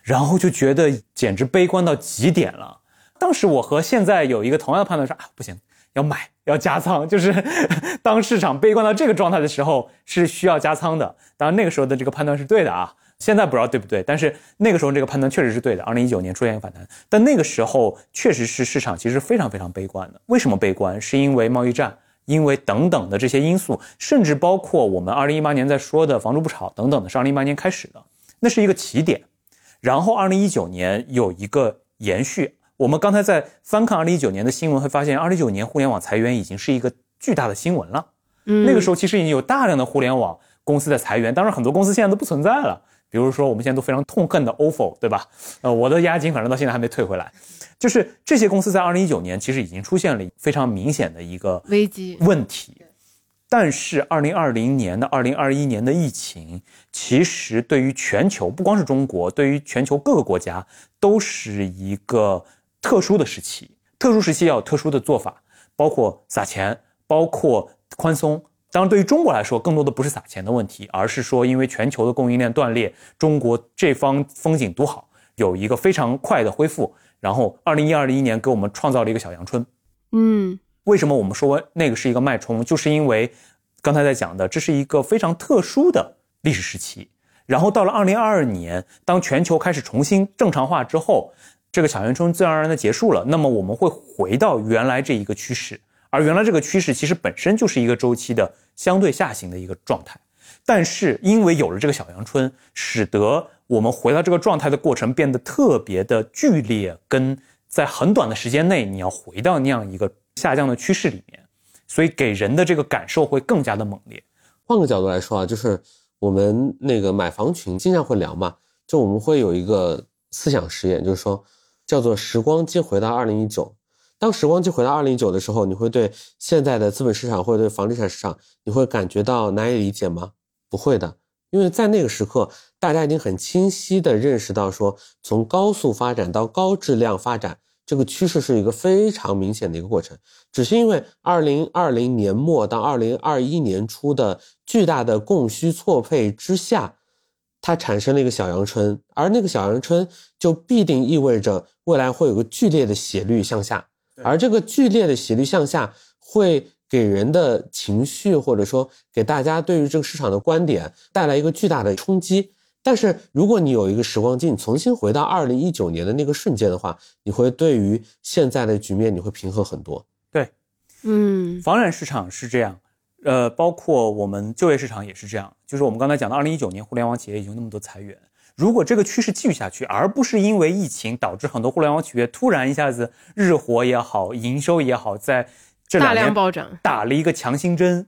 然后就觉得简直悲观到极点了。当时我和现在有一个同样的判断说啊，不行。要买要加仓，就是 当市场悲观到这个状态的时候，是需要加仓的。当然那个时候的这个判断是对的啊，现在不知道对不对，但是那个时候这个判断确实是对的。二零一九年出现一个反弹，但那个时候确实是市场其实非常非常悲观的。为什么悲观？是因为贸易战，因为等等的这些因素，甚至包括我们二零一八年在说的“房住不炒”等等的，是二零一八年开始的，那是一个起点。然后二零一九年有一个延续。我们刚才在翻看二零一九年的新闻，会发现二零一九年互联网裁员已经是一个巨大的新闻了。嗯，那个时候其实已经有大量的互联网公司在裁员，当然很多公司现在都不存在了。比如说我们现在都非常痛恨的 ofo，对吧？呃，我的押金反正到现在还没退回来。就是这些公司在二零一九年其实已经出现了非常明显的一个危机问题。但是二零二零年的二零二一年的疫情，其实对于全球不光是中国，对于全球各个国家都是一个。特殊的时期，特殊时期要有特殊的做法，包括撒钱，包括宽松。当然，对于中国来说，更多的不是撒钱的问题，而是说，因为全球的供应链断裂，中国这方风景独好，有一个非常快的恢复。然后，二零一二零一年给我们创造了一个小阳春。嗯，为什么我们说那个是一个脉冲？就是因为刚才在讲的，这是一个非常特殊的历史时期。然后到了二零二二年，当全球开始重新正常化之后。这个小阳春自然而然的结束了，那么我们会回到原来这一个趋势，而原来这个趋势其实本身就是一个周期的相对下行的一个状态，但是因为有了这个小阳春，使得我们回到这个状态的过程变得特别的剧烈，跟在很短的时间内你要回到那样一个下降的趋势里面，所以给人的这个感受会更加的猛烈。换个角度来说啊，就是我们那个买房群经常会聊嘛，就我们会有一个思想实验，就是说。叫做时光机回到二零一九。当时光机回到二零一九的时候，你会对现在的资本市场或者对房地产市场，你会感觉到难以理解吗？不会的，因为在那个时刻，大家已经很清晰的认识到，说从高速发展到高质量发展，这个趋势是一个非常明显的一个过程。只是因为二零二零年末到二零二一年初的巨大的供需错配之下。它产生了一个小阳春，而那个小阳春就必定意味着未来会有个剧烈的斜率向下，而这个剧烈的斜率向下会给人的情绪或者说给大家对于这个市场的观点带来一个巨大的冲击。但是如果你有一个时光镜，重新回到二零一九年的那个瞬间的话，你会对于现在的局面你会平和很多。对，嗯，房产市场是这样。呃，包括我们就业市场也是这样，就是我们刚才讲的，二零一九年互联网企业已经那么多裁员，如果这个趋势继续下去，而不是因为疫情导致很多互联网企业突然一下子日活也好，营收也好，在这两年暴涨，打了一个强心针，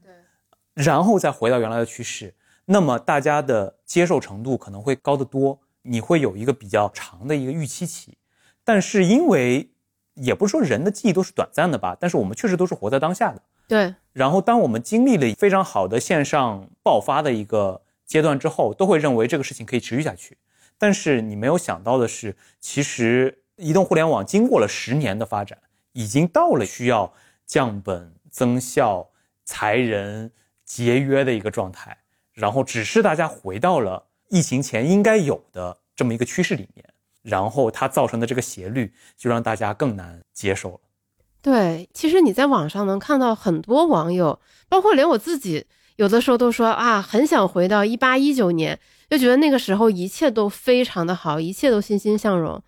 然后再回到原来的趋势，那么大家的接受程度可能会高得多，你会有一个比较长的一个预期期，但是因为也不是说人的记忆都是短暂的吧，但是我们确实都是活在当下的。对，然后当我们经历了非常好的线上爆发的一个阶段之后，都会认为这个事情可以持续下去。但是你没有想到的是，其实移动互联网经过了十年的发展，已经到了需要降本增效、裁人节约的一个状态。然后只是大家回到了疫情前应该有的这么一个趋势里面，然后它造成的这个斜率就让大家更难接受了。对，其实你在网上能看到很多网友，包括连我自己，有的时候都说啊，很想回到一八一九年，就觉得那个时候一切都非常的好，一切都欣欣向荣。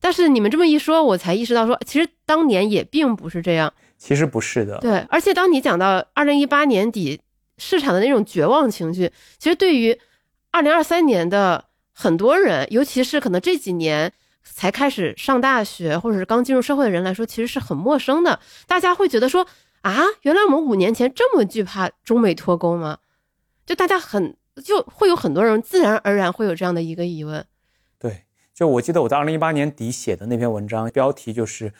但是你们这么一说，我才意识到说，其实当年也并不是这样。其实不是的。对，而且当你讲到二零一八年底市场的那种绝望情绪，其实对于二零二三年的很多人，尤其是可能这几年才开始上大学或者是刚进入社会的人来说，其实是很陌生的。大家会觉得说啊，原来我们五年前这么惧怕中美脱钩吗？就大家很就会有很多人自然而然会有这样的一个疑问。对，就我记得我在二零一八年底写的那篇文章，标题就是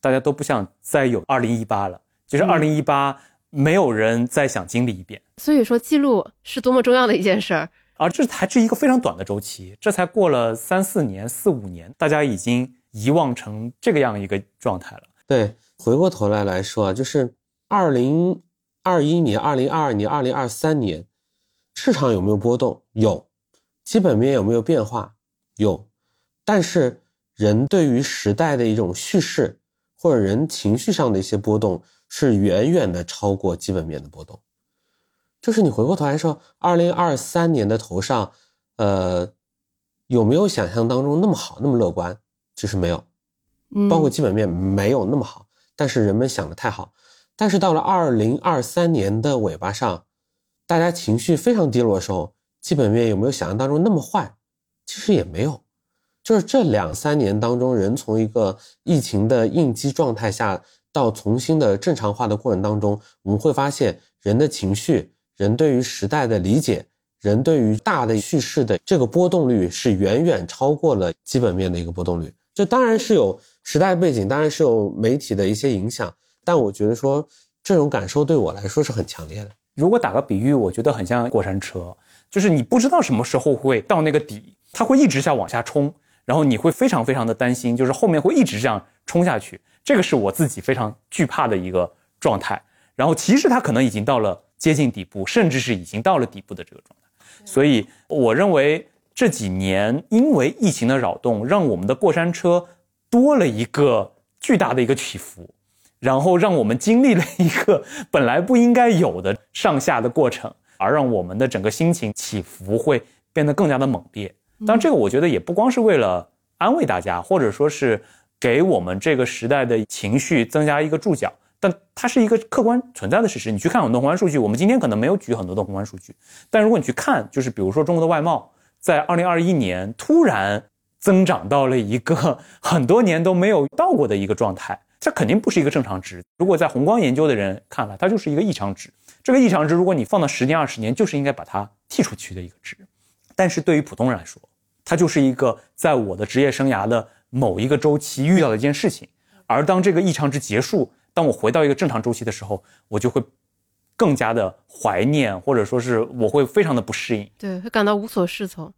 大家都不想再有二零一八了，就是二零一八没有人再想经历一遍。所以说，记录是多么重要的一件事儿。而这还是一个非常短的周期，这才过了三四年、四五年，大家已经遗忘成这个样一个状态了。对，回过头来来说啊，就是二零二一年、二零二二年、二零二三年，市场有没有波动？有，基本面有没有变化？有，但是人对于时代的一种叙事，或者人情绪上的一些波动，是远远的超过基本面的波动。就是你回过头来说，二零二三年的头上，呃，有没有想象当中那么好，那么乐观？其实没有，包括基本面没有那么好，但是人们想的太好。但是到了二零二三年的尾巴上，大家情绪非常低落的时候，基本面有没有想象当中那么坏？其实也没有。就是这两三年当中，人从一个疫情的应激状态下到重新的正常化的过程当中，我们会发现人的情绪。人对于时代的理解，人对于大的叙事的这个波动率是远远超过了基本面的一个波动率。这当然是有时代背景，当然是有媒体的一些影响，但我觉得说这种感受对我来说是很强烈的。如果打个比喻，我觉得很像过山车，就是你不知道什么时候会到那个底，它会一直下往下冲，然后你会非常非常的担心，就是后面会一直这样冲下去。这个是我自己非常惧怕的一个状态。然后其实它可能已经到了。接近底部，甚至是已经到了底部的这个状态，所以我认为这几年因为疫情的扰动，让我们的过山车多了一个巨大的一个起伏，然后让我们经历了一个 本来不应该有的上下的过程，而让我们的整个心情起伏会变得更加的猛烈。但这个我觉得也不光是为了安慰大家，或者说是给我们这个时代的情绪增加一个注脚。但它是一个客观存在的事实。你去看很多宏观数据，我们今天可能没有举很多的宏观数据，但如果你去看，就是比如说中国的外贸，在二零二一年突然增长到了一个 很多年都没有到过的一个状态，这肯定不是一个正常值。如果在宏观研究的人看来，它就是一个异常值。这个异常值，如果你放到十年、二十年，就是应该把它剔出去的一个值。但是对于普通人来说，它就是一个在我的职业生涯的某一个周期遇到的一件事情。而当这个异常值结束，当我回到一个正常周期的时候，我就会更加的怀念，或者说是我会非常的不适应，对，会感到无所适从，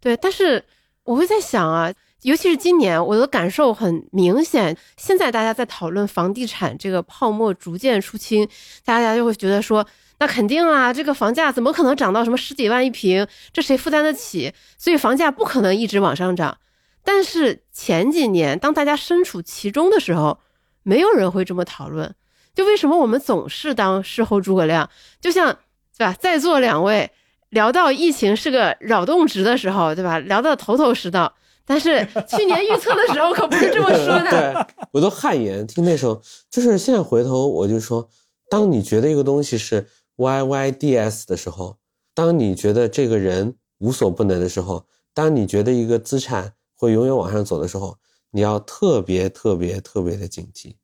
对。但是我会在想啊，尤其是今年，我的感受很明显。现在大家在讨论房地产这个泡沫逐渐出清，大家就会觉得说，那肯定啊，这个房价怎么可能涨到什么十几万一平？这谁负担得起？所以房价不可能一直往上涨。但是前几年，当大家身处其中的时候，没有人会这么讨论，就为什么我们总是当事后诸葛亮？就像对吧，在座两位聊到疫情是个扰动值的时候，对吧？聊到头头是道，但是去年预测的时候可不是这么说的。对我都汗颜，听那时候就是现在回头我就说，当你觉得一个东西是 Y Y D S 的时候，当你觉得这个人无所不能的时候，当你觉得一个资产会永远往上走的时候。你要特别特别特别的警惕，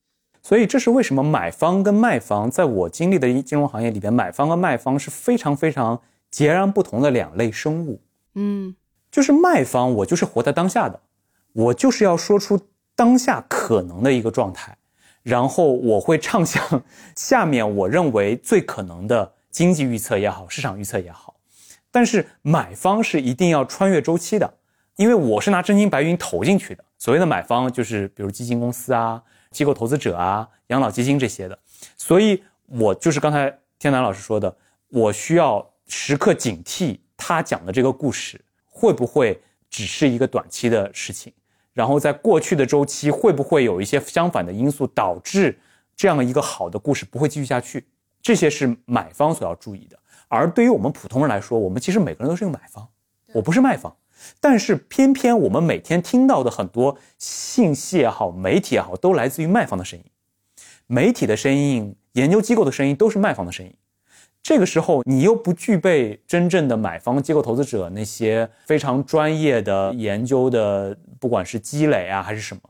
所以这是为什么买方跟卖方在我经历的金融行业里边，买方和卖方是非常非常截然不同的两类生物。嗯，就是卖方，我就是活在当下的，我就是要说出当下可能的一个状态，然后我会畅想下面我认为最可能的经济预测也好，市场预测也好。但是买方是一定要穿越周期的，因为我是拿真金白银投进去的。所谓的买方就是比如基金公司啊、机构投资者啊、养老基金这些的，所以我就是刚才天南老师说的，我需要时刻警惕他讲的这个故事会不会只是一个短期的事情，然后在过去的周期会不会有一些相反的因素导致这样一个好的故事不会继续下去，这些是买方所要注意的。而对于我们普通人来说，我们其实每个人都是个买方，我不是卖方。但是偏偏我们每天听到的很多信息也好，媒体也好，都来自于卖方的声音。媒体的声音、研究机构的声音都是卖方的声音。这个时候你又不具备真正的买方机构投资者那些非常专业的研究的，不管是积累啊还是什么，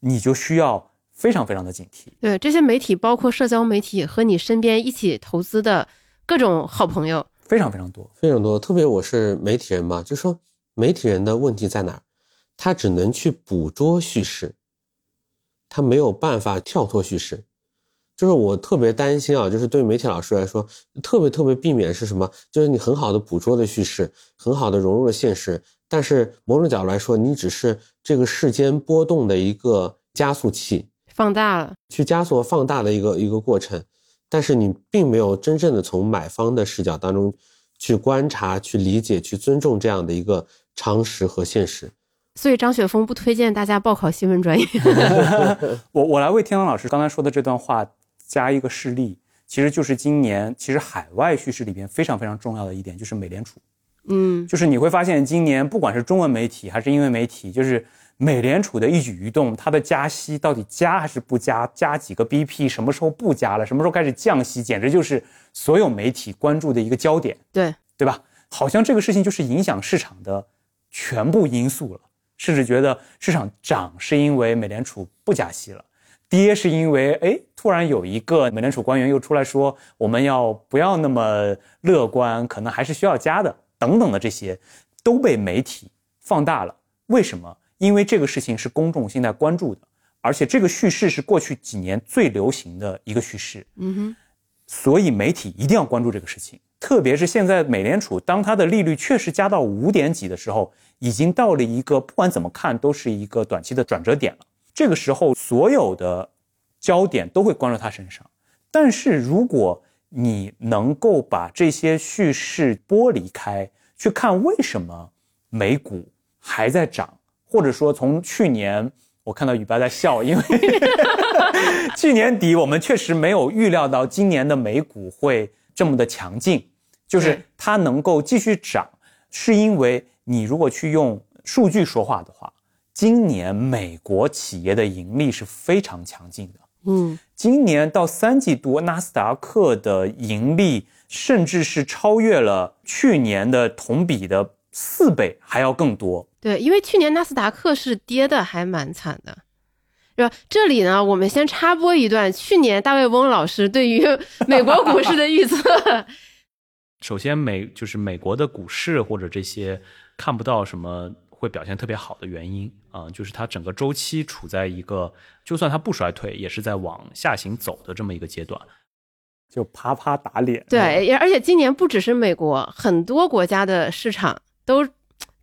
你就需要非常非常的警惕。对这些媒体，包括社交媒体和你身边一起投资的各种好朋友，非常非常多，非常多。特别我是媒体人嘛，就说媒体人的问题在哪儿？他只能去捕捉叙事，他没有办法跳脱叙事。就是我特别担心啊，就是对媒体老师来说，特别特别避免是什么？就是你很好的捕捉了叙事，很好的融入了现实，但是某种角度来说，你只是这个世间波动的一个加速器，放大了，去加速放大的一个一个过程，但是你并没有真正的从买方的视角当中去观察、去理解、去尊重这样的一个常识和现实。所以张雪峰不推荐大家报考新闻专业。我我来为天狼老师刚才说的这段话。加一个事例，其实就是今年其实海外叙事里边非常非常重要的一点，就是美联储。嗯，就是你会发现今年不管是中文媒体还是英文媒体，就是美联储的一举一动，它的加息到底加还是不加，加几个 BP，什么时候不加了，什么时候开始降息，简直就是所有媒体关注的一个焦点。对，对吧？好像这个事情就是影响市场的全部因素了，甚至觉得市场涨是因为美联储不加息了。跌是因为哎，突然有一个美联储官员又出来说，我们要不要那么乐观，可能还是需要加的，等等的这些，都被媒体放大了。为什么？因为这个事情是公众现在关注的，而且这个叙事是过去几年最流行的一个叙事。嗯哼，所以媒体一定要关注这个事情，特别是现在美联储当它的利率确实加到五点几的时候，已经到了一个不管怎么看都是一个短期的转折点了。这个时候，所有的焦点都会关注他身上。但是，如果你能够把这些叙事剥离开，去看为什么美股还在涨，或者说从去年，我看到雨白在笑，因 为去年底我们确实没有预料到今年的美股会这么的强劲，就是它能够继续涨，是因为你如果去用数据说话的话。今年美国企业的盈利是非常强劲的，嗯，今年到三季度，纳斯达克的盈利甚至是超越了去年的同比的四倍还要更多。对，因为去年纳斯达克是跌的还蛮惨的，是吧？这里呢，我们先插播一段去年大卫翁老师对于美国股市的预测。首先，美就是美国的股市或者这些看不到什么。会表现特别好的原因啊，就是它整个周期处在一个，就算它不衰退，也是在往下行走的这么一个阶段，就啪啪打脸。对，而且今年不只是美国，很多国家的市场都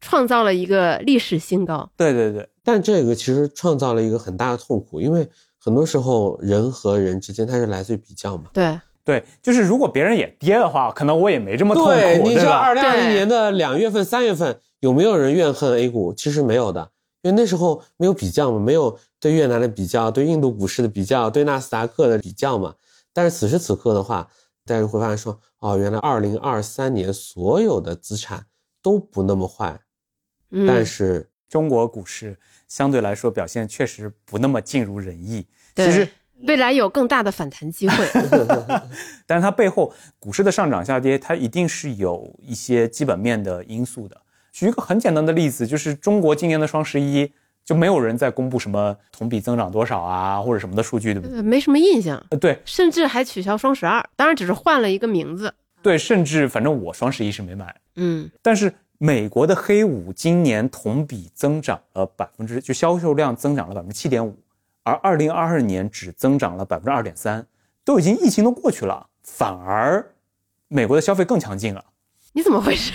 创造了一个历史新高。对对对，但这个其实创造了一个很大的痛苦，因为很多时候人和人之间它是来自于比较嘛。对对，就是如果别人也跌的话，可能我也没这么痛苦，对你说二零二零年的两月份、三月份。有没有人怨恨 A 股？其实没有的，因为那时候没有比较嘛，没有对越南的比较，对印度股市的比较，对纳斯达克的比较嘛。但是此时此刻的话，大家会发现说，哦，原来二零二三年所有的资产都不那么坏，嗯但是中国股市相对来说表现确实不那么尽如人意。其实未来有更大的反弹机会，但是它背后股市的上涨下跌，它一定是有一些基本面的因素的。举一个很简单的例子，就是中国今年的双十一就没有人在公布什么同比增长多少啊，或者什么的数据，对不对？没什么印象。呃，对，甚至还取消双十二，当然只是换了一个名字。对，甚至反正我双十一是没买。嗯，但是美国的黑五今年同比增长了百分之，就销售量增长了百分之七点五，而二零二二年只增长了百分之二点三，都已经疫情都过去了，反而美国的消费更强劲了。你怎么回事？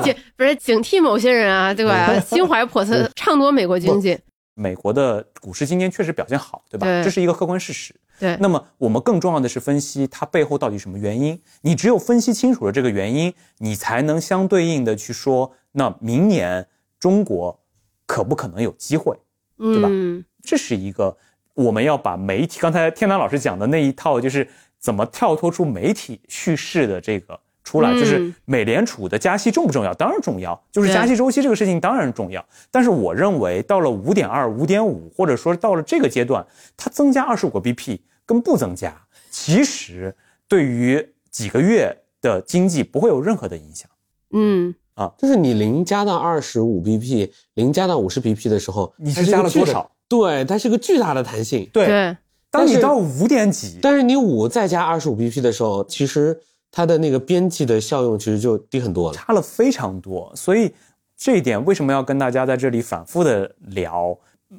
警不是警惕某些人啊，对吧？心怀叵测，唱夺美国经济。美国的股市今天确实表现好，对吧？对，这是一个客观事实。对。那么我们更重要的是分析它背后到底什么原因。你只有分析清楚了这个原因，你才能相对应的去说，那明年中国可不可能有机会，对吧？嗯。这是一个我们要把媒体刚才天南老师讲的那一套，就是怎么跳脱出媒体叙事的这个。出来就是美联储的加息重不重要？当然重要，就是加息周期这个事情当然重要。但是我认为到了五点二、五点五，或者说到了这个阶段，它增加二十五个 BP 跟不增加，其实对于几个月的经济不会有任何的影响。嗯，啊就是你零加到二十五 bp，零加到五十 bp 的时候，你是加了多少？对，它是个巨大的弹性。对，当你到五点几，但是你五再加二十五 bp 的时候，其实它的那个边际的效用其实就低很多了。差了非常多，所以这一点为什么要跟大家在这里反复的聊？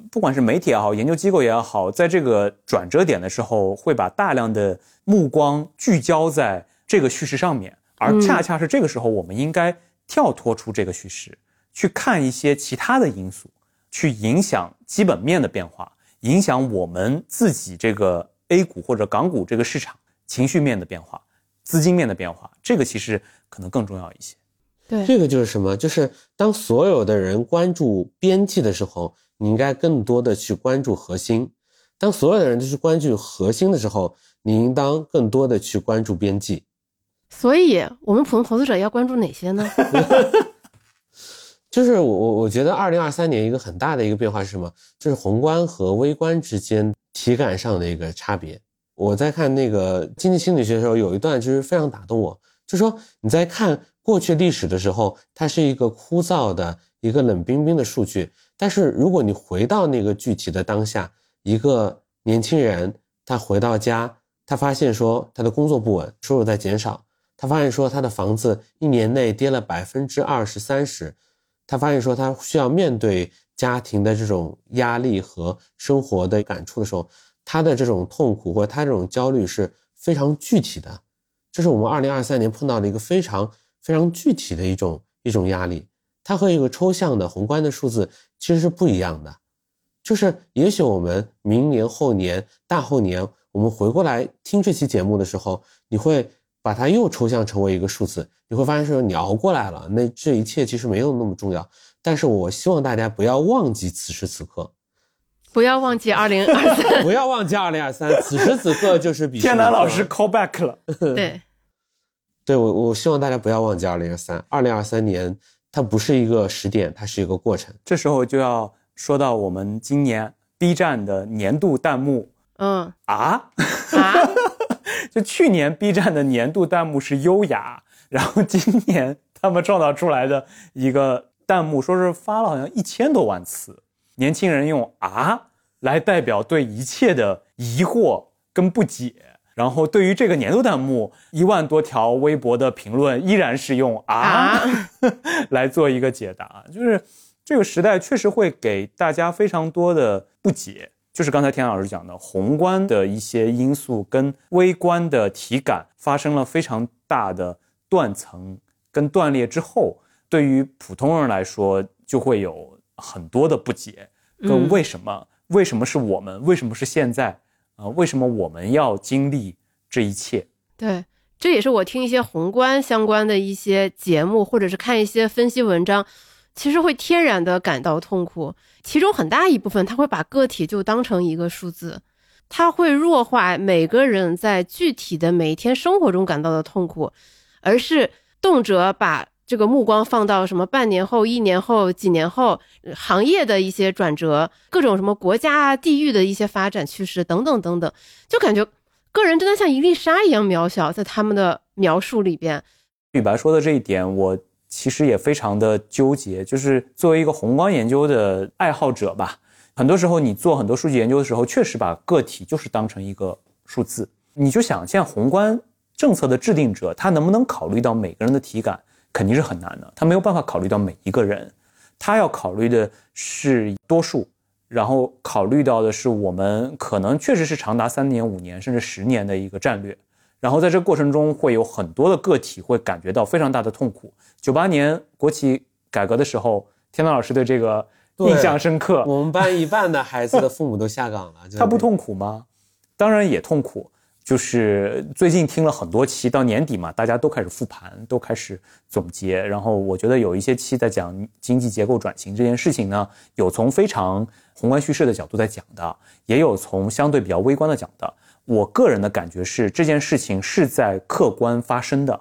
不管是媒体也好，研究机构也好，在这个转折点的时候，会把大量的目光聚焦在这个叙事上面，而恰恰是这个时候，我们应该跳脱出这个叙事，去看一些其他的因素，去影响基本面的变化，影响我们自己这个 A 股或者港股这个市场情绪面的变化、资金面的变化，这个其实可能更重要一些。对，这个就是什么？就是当所有的人关注边际的时候，你应该更多的去关注核心；当所有的人都去关注核心的时候，你应当更多的去关注边际。所以我们普通投资者要关注哪些呢？就是我我我觉得二零二三年一个很大的一个变化是什么？就是宏观和微观之间体感上的一个差别。我在看那个经济心理学的时候，有一段就是非常打动我，就说你在看过去历史的时候，它是一个枯燥的一个冷冰冰的数据，但是如果你回到那个具体的当下，一个年轻人他回到家，他发现说他的工作不稳，收入在减少，他发现说他的房子一年内跌了百分之二十三十。他发现说，他需要面对家庭的这种压力和生活的感触的时候，他的这种痛苦或者他这种焦虑是非常具体的，这是我们二零二三年碰到的一个非常非常具体的一种一种压力。它和一个抽象的宏观的数字其实是不一样的，就是也许我们明年、后年、大后年，我们回过来听这期节目的时候，你会。把它又抽象成为一个数字，你会发现说你熬过来了，那这一切其实没有那么重要。但是我希望大家不要忘记此时此刻，不要忘记二零二三。不要忘记二零二三，此时此刻就是比天南老师 call back 了，对，对我我希望大家不要忘记二零二三，二零二三年它不是一个时点，它是一个过程。这时候就要说到我们今年 B 站的年度弹幕。嗯。啊。啊，就去年 B 站的年度弹幕是优雅，然后今年他们创造出来的一个弹幕，说是发了好像一千多万次，年轻人用啊来代表对一切的疑惑跟不解，然后对于这个年度弹幕一万多条微博的评论依然是用啊 来做一个解答，就是这个时代确实会给大家非常多的不解。就是刚才田老师讲的，宏观的一些因素跟微观的体感发生了非常大的断层跟断裂之后，对于普通人来说，就会有很多的不解，跟为什么？为什么是我们？为什么是现在？啊、为什么我们要经历这一切？对，这也是我听一些宏观相关的一些节目，或者是看一些分析文章，其实会天然的感到痛苦。其中很大一部分，他会把个体就当成一个数字，他会弱化每个人在具体的每一天生活中感到的痛苦，而是动辄把这个目光放到什么半年后、一年后、几年后行业的一些转折，各种什么国家、地域的一些发展趋势等等等等，就感觉个人真的像一粒沙一样渺小，在他们的描述里边。宇白说的这一点，我其实也非常的纠结。就是作为一个宏观研究的爱好者吧，很多时候你做很多数据研究的时候，确实把个体就是当成一个数字。你就想，现在宏观政策的制定者，他能不能考虑到每个人的体感，肯定是很难的。他没有办法考虑到每一个人，他要考虑的是多数，然后考虑到的是我们可能确实是长达三年、五年甚至十年的一个战略。然后在这个过程中，会有很多的个体会感觉到非常大的痛苦。九八年国企改革的时候，天南老师对这个印象深刻。我们班一半的孩子的父母都下岗了，他不痛苦吗？当然也痛苦。就是最近听了很多期，到年底嘛，大家都开始复盘，都开始总结。然后我觉得有一些期在讲经济结构转型这件事情呢，有从非常宏观叙事的角度在讲的，也有从相对比较微观的讲的。我个人的感觉是，这件事情是在客观发生的，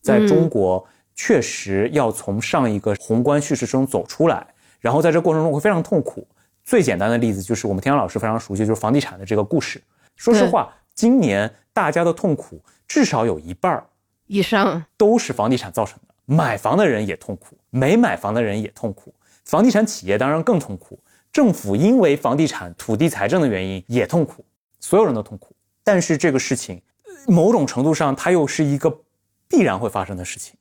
在中国确实要从上一个宏观叙事中走出来，然后在这过程中会非常痛苦。最简单的例子就是我们天阳老师非常熟悉，就是房地产的这个故事。说实话，今年大家的痛苦至少有一半儿以上，都是房地产造成的。买房的人也痛苦，没买房的人也痛苦，房地产企业当然更痛苦，政府因为房地产土地财政的原因也痛苦，所有人都痛苦。但是这个事情，某种程度上它又是一个必然会发生的事情。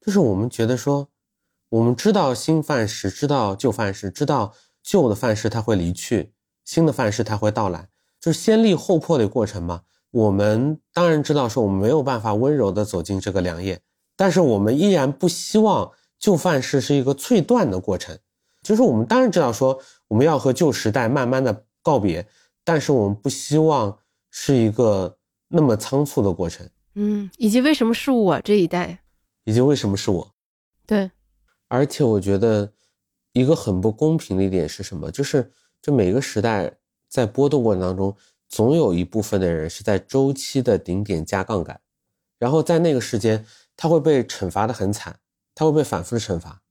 就是我们觉得说，我们知道新范式，知道旧范式，知道旧的范式它会离去，新的范式它会到来，就是先立后破的过程嘛。我们当然知道说，我们没有办法温柔的走进这个良夜。但是我们依然不希望旧范式是一个脆断的过程，就是我们当然知道说我们要和旧时代慢慢的告别，但是我们不希望是一个那么仓促的过程。嗯，以及为什么是我这一代，以及为什么是我？对，而且我觉得一个很不公平的一点是什么？就是这每个时代在波动过程当中，总有一部分的人是在周期的顶点加杠杆，然后在那个时间。他会被惩罚的很惨，他会被反复的惩罚，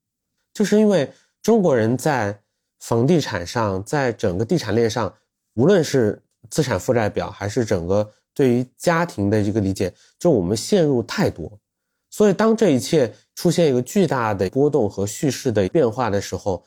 就是因为中国人在房地产上，在整个地产链上，无论是资产负债表，还是整个对于家庭的一个理解，就我们陷入太多，所以当这一切出现一个巨大的波动和叙事的变化的时候，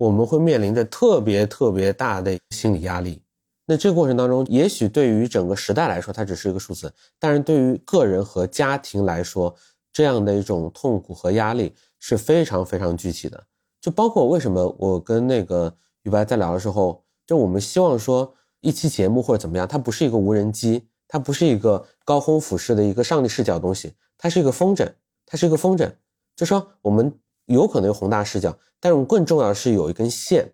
我们会面临着特别特别大的心理压力。那这个过程当中，也许对于整个时代来说，它只是一个数字，但是对于个人和家庭来说，这样的一种痛苦和压力是非常非常具体的，就包括为什么我跟那个于白在聊的时候，就我们希望说一期节目或者怎么样，它不是一个无人机，它不是一个高空俯视的一个上帝视角的东西，它是一个风筝，它是一个风筝，就说我们有可能有宏大视角，但是更重要的是有一根线，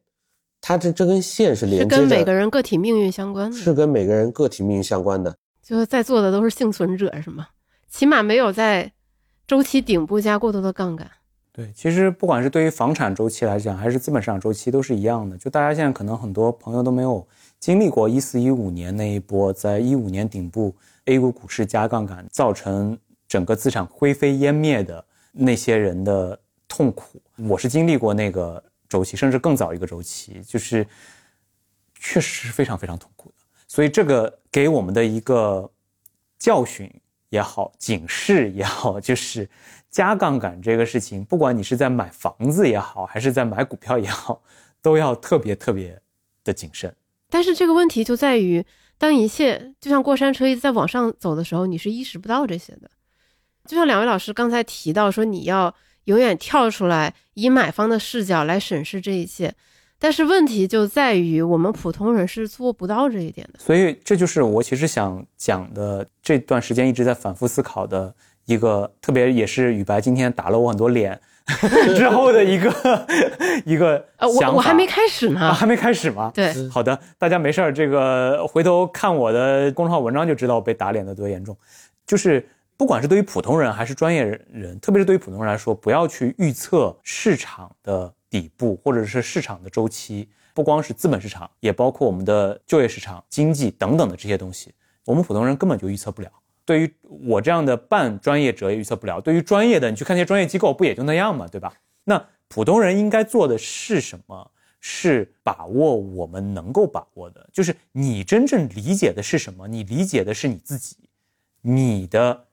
它这这根线是连接是跟每个人个体命运相关的，是跟每个人个体命运相关的，就是在座的都是幸存者是吗？起码没有在。周期顶部加过多的杠杆，对，其实不管是对于房产周期来讲，还是资本市场周期，都是一样的。就大家现在可能很多朋友都没有经历过一四一五年那一波，在一五年顶部 A 股股市加杠杆，造成整个资产灰飞烟灭的那些人的痛苦。我是经历过那个周期，甚至更早一个周期，就是确实是非常非常痛苦的。所以这个给我们的一个教训。也好，警示也好，就是加杠杆这个事情，不管你是在买房子也好，还是在买股票也好，都要特别特别的谨慎。但是这个问题就在于，当一切就像过山车一直在往上走的时候，你是意识不到这些的。就像两位老师刚才提到说，你要永远跳出来，以买方的视角来审视这一切。但是问题就在于，我们普通人是做不到这一点的。所以这就是我其实想讲的，这段时间一直在反复思考的一个，特别也是雨白今天打了我很多脸之后的一个 一个呃，我我还没开始呢，还没开始吗？对，好的，大家没事儿，这个回头看我的公众号文章就知道被打脸的多严重。就是不管是对于普通人还是专业人，特别是对于普通人来说，不要去预测市场的。底部或者是市场的周期，不光是资本市场，也包括我们的就业市场、经济等等的这些东西，我们普通人根本就预测不了。对于我这样的半专业者也预测不了。对于专业的，你去看那些专业机构，不也就那样嘛，对吧？那普通人应该做的是什么？是把握我们能够把握的，就是你真正理解的是什么？你理解的是你自己，你的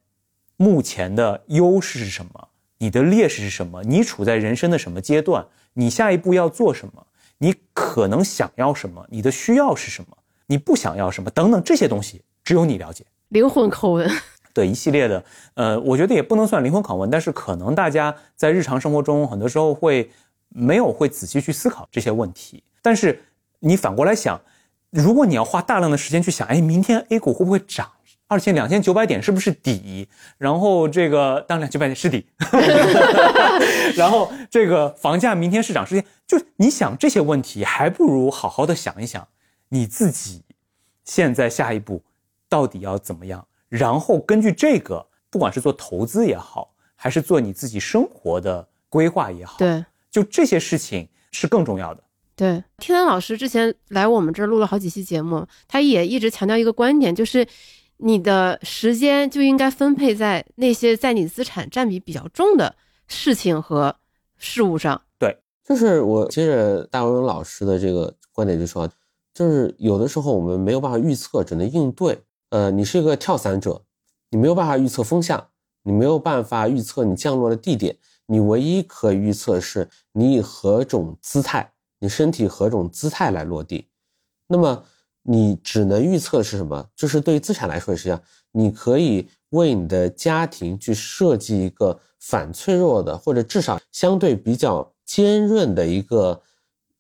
目前的优势是什么？你的劣势是什么？你处在人生的什么阶段？你下一步要做什么？你可能想要什么？你的需要是什么？你不想要什么？等等这些东西，只有你了解。灵魂拷问，对一系列的，呃，我觉得也不能算灵魂拷问，但是可能大家在日常生活中很多时候会没有会仔细去思考这些问题。但是你反过来想，如果你要花大量的时间去想，哎，明天 A 股会不会涨？二千两千九百点是不是底？然后这个当然九百点是底，然后这个房价明天市场是跌，就你想这些问题，还不如好好的想一想你自己现在下一步到底要怎么样，然后根据这个，不管是做投资也好，还是做你自己生活的规划也好，对，就这些事情是更重要的。对，天南老师之前来我们这儿录了好几期节目，他也一直强调一个观点，就是。你的时间就应该分配在那些在你资产占比比较重的事情和事物上。对，就是我接着大文老师的这个观点就说，就是有的时候我们没有办法预测，只能应对。呃，你是一个跳伞者，你没有办法预测风向，你没有办法预测你降落的地点，你唯一可以预测是你以何种姿态，你身体何种姿态来落地。那么你只能预测是什么？就是对于资产来说也是一样，你可以为你的家庭去设计一个反脆弱的，或者至少相对比较坚韧的一个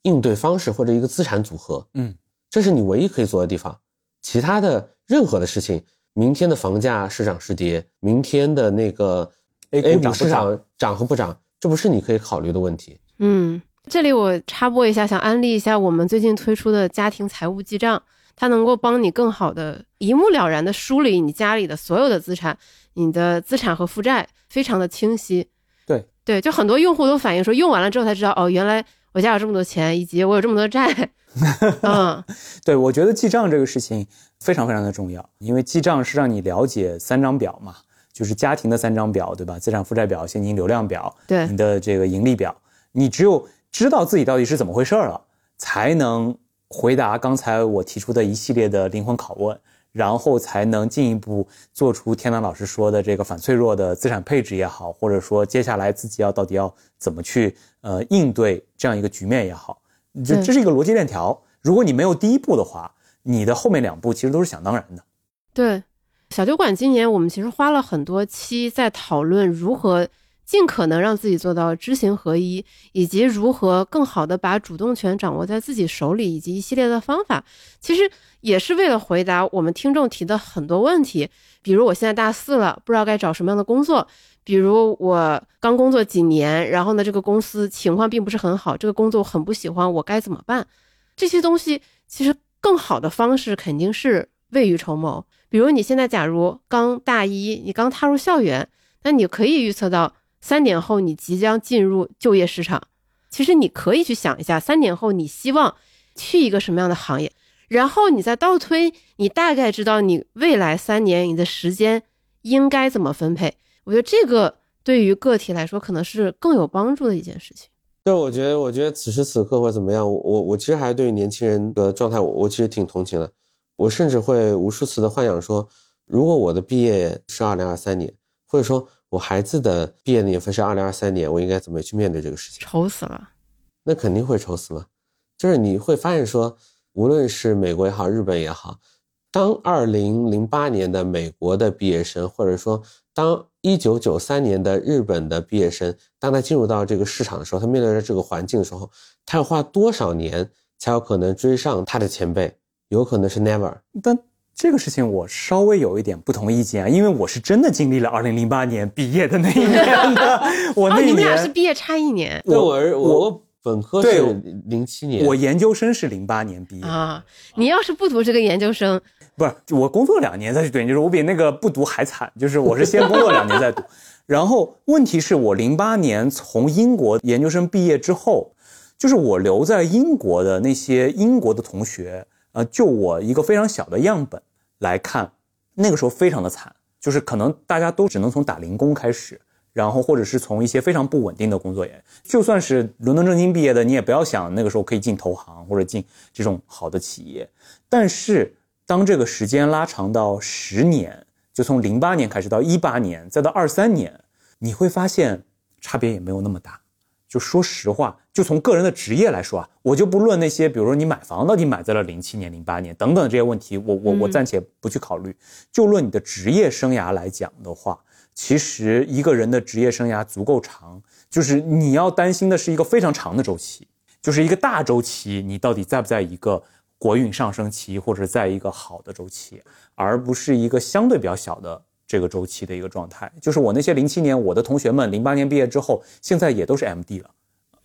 应对方式，或者一个资产组合。嗯，这是你唯一可以做的地方。其他的任何的事情，明天的房价是涨是跌，明天的那个 A 股市场涨和不涨，这不是你可以考虑的问题。嗯，这里我插播一下，想安利一下我们最近推出的家庭财务记账，它能够帮你更好的一目了然的梳理你家里的所有的资产，你的资产和负债非常的清晰。对对，就很多用户都反映说，用完了之后才知道，哦，原来我家有这么多钱，以及我有这么多债。嗯，对，我觉得记账这个事情非常非常的重要，因为记账是让你了解三张表嘛，就是家庭的三张表，对吧？资产负债表、现金流量表，对你的这个盈利表，你只有知道自己到底是怎么回事儿了，才能回答刚才我提出的一系列的灵魂拷问，然后才能进一步做出天南老师说的这个反脆弱的资产配置也好，或者说接下来自己要到底要怎么去呃应对这样一个局面也好。这这是一个逻辑链条。如果你没有第一步的话，你的后面两步其实都是想当然的。对，小酒馆今年我们其实花了很多期在讨论如何尽可能让自己做到知行合一，以及如何更好的把主动权掌握在自己手里，以及一系列的方法。其实也是为了回答我们听众提的很多问题，比如我现在大四了，不知道该找什么样的工作。比如我刚工作几年，然后呢，这个公司情况并不是很好，这个工作我很不喜欢，我该怎么办？这些东西其实更好的方式肯定是未雨绸缪。比如你现在假如刚大一，你刚踏入校园，那你可以预测到三年后你即将进入就业市场。其实你可以去想一下，三年后你希望去一个什么样的行业，然后你再倒推，你大概知道你未来三年你的时间应该怎么分配。我觉得这个对于个体来说可能是更有帮助的一件事情。对，我觉得，我觉得此时此刻或者怎么样，我我我其实还对年轻人的状态，我我其实挺同情的。我甚至会无数次的幻想说，如果我的毕业是二零二三年，或者说我孩子的毕业年份是二零二三年，我应该怎么去面对这个事情？愁死了。那肯定会愁死嘛。就是你会发现说，无论是美国也好，日本也好，当二零零八年的美国的毕业生，或者说当一九九三年的日本的毕业生，当他进入到这个市场的时候，他面对着这个环境的时候，他要花多少年才有可能追上他的前辈？有可能是 never。但这个事情我稍微有一点不同意见啊，因为我是真的经历了2008年毕业的那一年的，我哦，那一你们俩年是毕业差一年对我我我本科对是零七年，我研究生是零八年毕业，啊！你要是不读这个研究生，不是我工作两年再去读研究生，我比那个不读还惨，就是我是先工作两年再读。然后问题是我零八年从英国研究生毕业之后，就是我留在英国的那些英国的同学，呃，就我一个非常小的样本来看，那个时候非常的惨，就是可能大家都只能从打零工开始。然后，或者是从一些非常不稳定的工作也，就算是伦敦政经毕业的，你也不要想那个时候可以进投行或者进这种好的企业。但是，当这个时间拉长到十年，就从零八年开始到一八年，再到二三年，你会发现差别也没有那么大。就说实话，就从个人的职业来说啊，我就不论那些，比如说你买房到底买在了零七年、零八年等等这些问题，我我我嗯暂且不去考虑。就论你的职业生涯来讲的话，其实一个人的职业生涯足够长，就是你要担心的是一个非常长的周期，就是一个大周期，你到底在不在一个国运上升期，或者在一个好的周期，而不是一个相对比较小的这个周期的一个状态。就是我那些零七年我的同学们，零八年毕业之后，现在也都是 MD 了，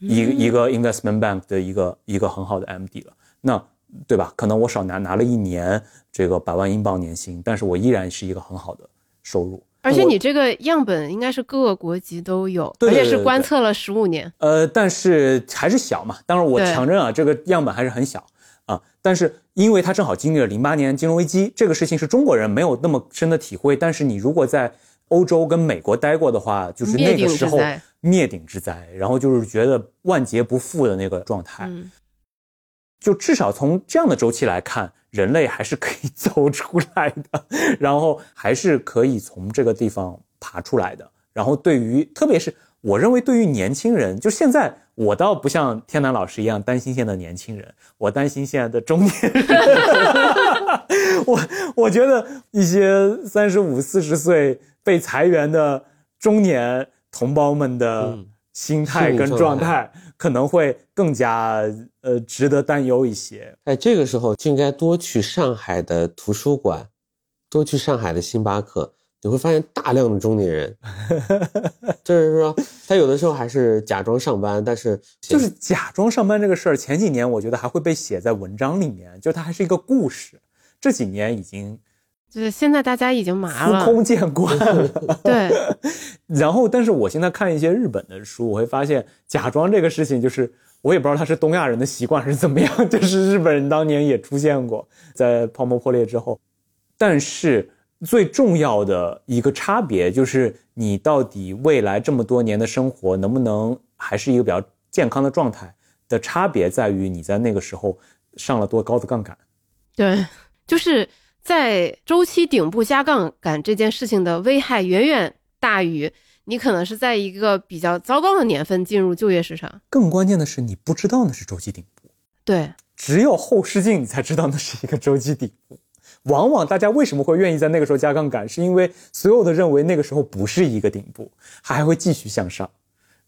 一个一个 investment bank 的一个一个很好的 MD 了，那对吧？可能我少拿拿了一年这个百万英镑年薪，但是我依然是一个很好的收入。而且你这个样本应该是各个国籍都有，对对而且是观测了十五年。呃，但是还是小嘛。当然，我对承认啊，这个样本还是很小啊。但是因为他正好经历了零八年金融危机，这个事情是中国人没有那么深的体会。但是你如果在欧洲跟美国待过的话，就是那个时候灭顶之灾，然后就是觉得万劫不复的那个状态。嗯，就至少从这样的周期来看，人类还是可以 走出来的，然后还是可以从这个地方爬出来的。然后对于，特别是我认为对于年轻人，就现在我倒不像天南老师一样担心现在的年轻人，我担心现在的中年人。我我觉得一些三十五、四十岁被裁员的中年同胞们的心态跟状态，可能会更加呃值得担忧一些。哎，这个时候就应该多去上海的图书馆，多去上海的星巴克。你会发现大量的中年人，就是说他有的时候还是假装上班，但是就是假装上班这个事儿，前几年我觉得还会被写在文章里面，就它还是一个故事。这几年已经，就是现在大家已经麻了，司空见惯了。对。然后，但是我现在看一些日本的书，我会发现假装这个事情，就是我也不知道他是东亚人的习惯还是怎么样，就是日本人当年也出现过，在泡沫破裂之后，但是。最重要的一个差别就是，你到底未来这么多年的生活能不能还是一个比较健康的状态的差别，在于你在那个时候上了多高的杠杆。对，就是在周期顶部加杠杆这件事情的危害远远大于你可能是在一个比较糟糕的年份进入就业市场。更关键的是，你不知道那是周期顶部。对，只有后视镜你才知道那是一个周期顶部。往往大家为什么会愿意在那个时候加杠杆，是因为所有的认为那个时候不是一个顶部，还会继续向上。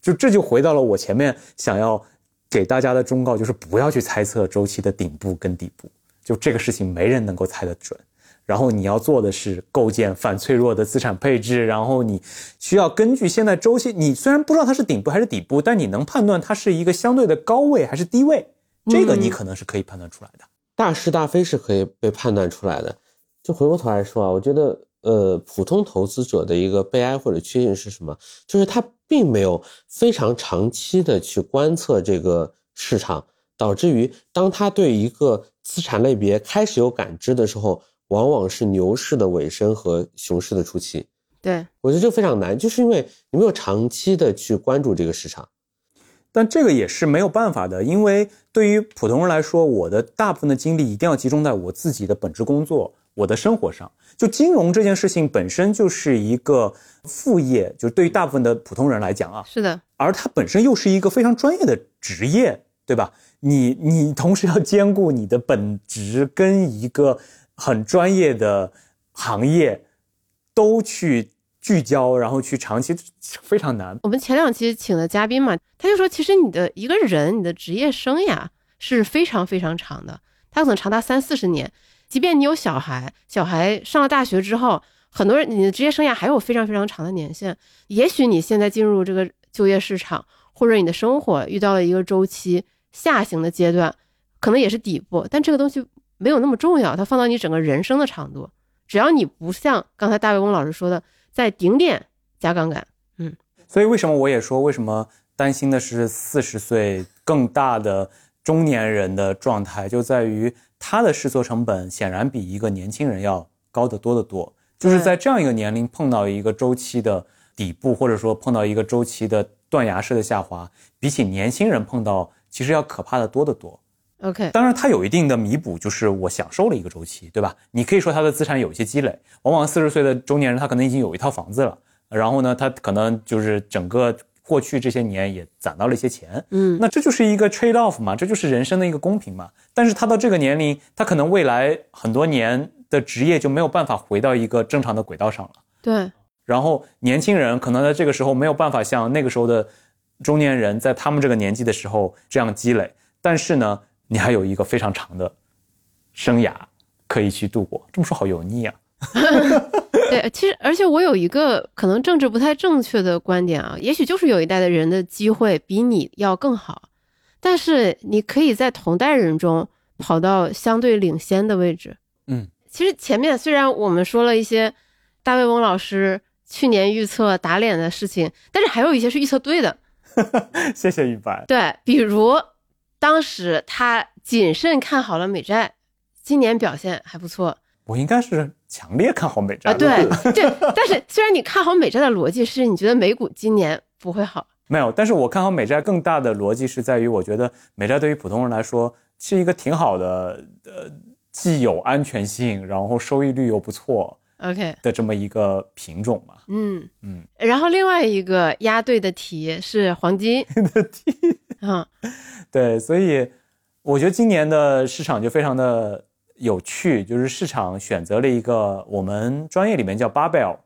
就这就回到了我前面想要给大家的忠告，就是不要去猜测周期的顶部跟底部，就这个事情没人能够猜得准。然后你要做的是构建反脆弱的资产配置，然后你需要根据现在周期，你虽然不知道它是顶部还是底部，但你能判断它是一个相对的高位还是低位，这个你可能是可以判断出来的。大是大非是可以被判断出来的。就回过头来说啊，我觉得，呃，普通投资者的一个悲哀或者缺陷是什么？就是他并没有非常长期的去观测这个市场，导致于当他对一个资产类别开始有感知的时候，往往是牛市的尾声和熊市的初期。对我觉得这非常难，就是因为你没有长期的去关注这个市场。但这个也是没有办法的，因为对于普通人来说，我的大部分的精力一定要集中在我自己的本职工作、我的生活上。就金融这件事情本身就是一个副业，就是对于大部分的普通人来讲啊，是的。而它本身又是一个非常专业的职业，对吧？你你同时要兼顾你的本职跟一个很专业的行业都去。聚焦，然后去长期 非常难。我们前两期请的嘉宾嘛，他就说，其实你的一个人，你的职业生涯是非常非常长的，他可能长达三四十年。即便你有小孩，小孩上了大学之后，很多人你的职业生涯还有非常非常长的年限。也许你现在进入这个就业市场，或者你的生活遇到了一个周期下行的阶段，可能也是底部，但这个东西没有那么重要。它放到你整个人生的长度，只要你不像刚才大卫翁老师说的。在顶点加杠杆，嗯，所以为什么我也说为什么担心的是四十岁更大的中年人的状态，就在于他的试错成本显然比一个年轻人要高得多得多。就是在这样一个年龄碰到一个周期的底部，或者说碰到一个周期的断崖式的下滑，比起年轻人碰到其实要可怕的多得多。OK，当然它有一定的弥补，就是我享受了一个周期，对吧？你可以说他的资产有一些积累，往往四十岁的中年人他可能已经有一套房子了，然后呢，他可能就是整个过去这些年也攒到了一些钱，嗯，那这就是一个 trade off 嘛，这就是人生的一个公平嘛。但是他到这个年龄，他可能未来很多年的职业就没有办法回到一个正常的轨道上了，对。然后年轻人可能在这个时候没有办法像那个时候的中年人在他们这个年纪的时候这样积累，但是呢。你还有一个非常长的生涯可以去度过，这么说好油腻啊！对，其实而且我有一个可能政治不太正确的观点啊，也许就是有一代的人的机会比你要更好，但是你可以在同代人中跑到相对领先的位置。嗯，其实前面虽然我们说了一些大卫翁老师去年预测打脸的事情，但是还有一些是预测对的。谢谢玉白。对，比如。当时他谨慎看好了美债，今年表现还不错。我应该是强烈看好美债啊，对对。但是虽然你看好美债的逻辑是你觉得美股今年不会好，没有。但是我看好美债更大的逻辑是在于，我觉得美债对于普通人来说是一个挺好的，呃，既有安全性，然后收益率又不错，OK，的这么一个品种嘛。嗯嗯，然后另外一个押对的题是黄金 的题，嗯 对，所以我觉得今年的市场就非常的有趣，就是市场选择了一个我们专业里面叫 barbell，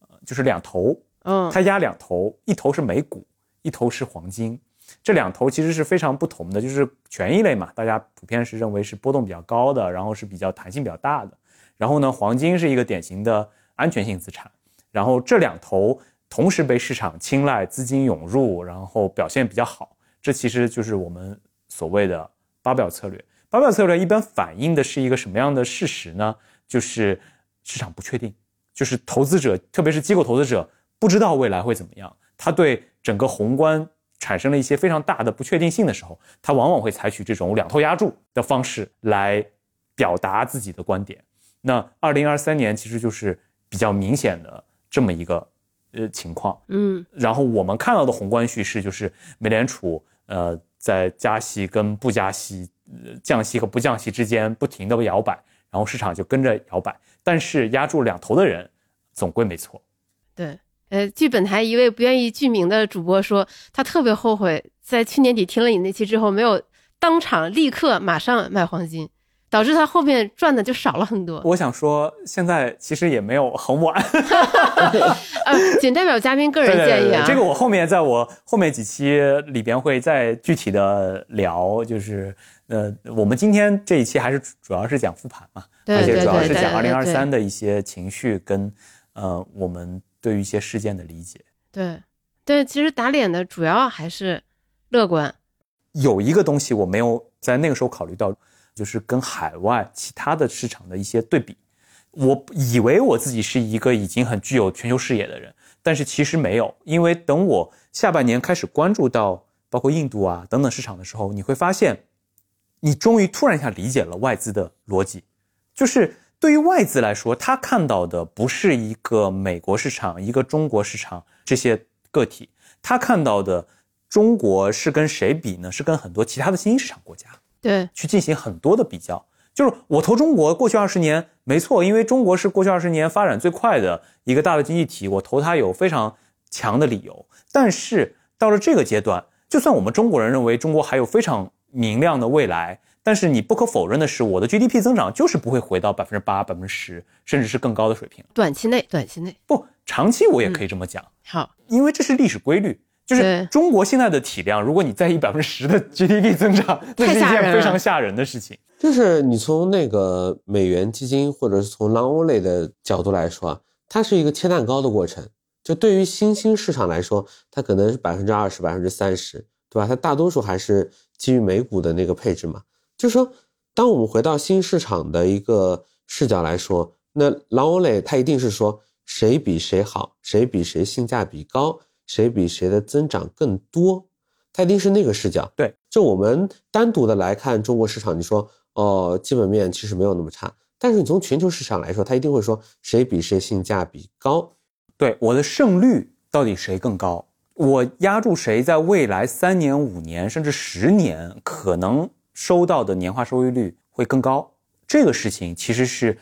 呃就是两头，嗯它压两头，一头是美股，一头是黄金。这两头其实是非常不同的，就是权益类嘛，大家普遍是认为是波动比较高的，然后是比较弹性比较大的。然后呢，黄金是一个典型的安全性资产。然后这两头同时被市场青睐，资金涌入，然后表现比较好。这其实就是我们所谓的八表策略。八表策略一般反映的是一个什么样的事实呢？就是市场不确定，就是投资者，特别是机构投资者，不知道未来会怎么样。他对整个宏观产生了一些非常大的不确定性的时候，他往往会采取这种两头压住的方式来表达自己的观点。那二零二三年其实就是比较明显的这么一个呃情况。嗯然后我们看到的宏观叙事就是美联储呃在加息跟不加息、降息和不降息之间不停的摇摆，然后市场就跟着摇摆。但是压住两头的人总归没错。对。呃，据本台一位不愿意具名的主播说，他特别后悔在去年底听了你那期之后，没有当场立刻马上卖黄金，导致他后面赚的就少了很多。我想说，现在其实也没有很晚。呃，仅代表嘉宾个人对对对建议啊。这个我后面在我后面几期里边会再具体的聊，就是呃，我们今天这一期还是主要是讲复盘嘛，而且主要是讲二零二三的一些情绪跟呃我们对于一些事件的理解。对对，其实打脸的主要还是乐观。有一个东西我没有在那个时候考虑到，就是跟海外其他的市场的一些对比。我以为我自己是一个已经很具有全球视野的人，但是其实没有，因为等我下半年开始关注到包括印度啊等等市场的时候，你会发现，你终于突然一下理解了外资的逻辑，就是对于外资来说，他看到的不是一个美国市场、一个中国市场这些个体，他看到的中国是跟谁比呢？是跟很多其他的新兴市场国家对去进行很多的比较。就是我投中国过去二十年没错，因为中国是过去二十年发展最快的一个大的经济体，我投它有非常强的理由。但是到了这个阶段，就算我们中国人认为中国还有非常明亮的未来，但是你不可否认的是，我的 GDP 增长就是不会回到百分之八、百分之十，甚至是更高的水平。短期内，短期内不，长期我也可以这么讲，好。因为这是历史规律。就是中国现在的体量，如果你在意百分之十的 GDP 增长，那是一太吓人了件非常吓人的事情。就是你从那个美元基金或者是从 long only 的角度来说啊，它是一个切蛋糕的过程。就对于新兴市场来说，它可能是百分之二十、百分之三十，对吧？它大多数还是基于美股的那个配置嘛。就是说，当我们回到新市场的一个视角来说，那 long only 它一定是说谁比谁好，谁比谁性价比高，谁比谁的增长更多，它一定是那个视角。对，就我们单独的来看中国市场，你说哦，基本面其实没有那么差，但是你从全球市场来说，它一定会说谁比谁性价比高。对我的胜率到底谁更高？我压住谁在未来三年、五年甚至十年可能收到的年化收益率会更高？这个事情其实是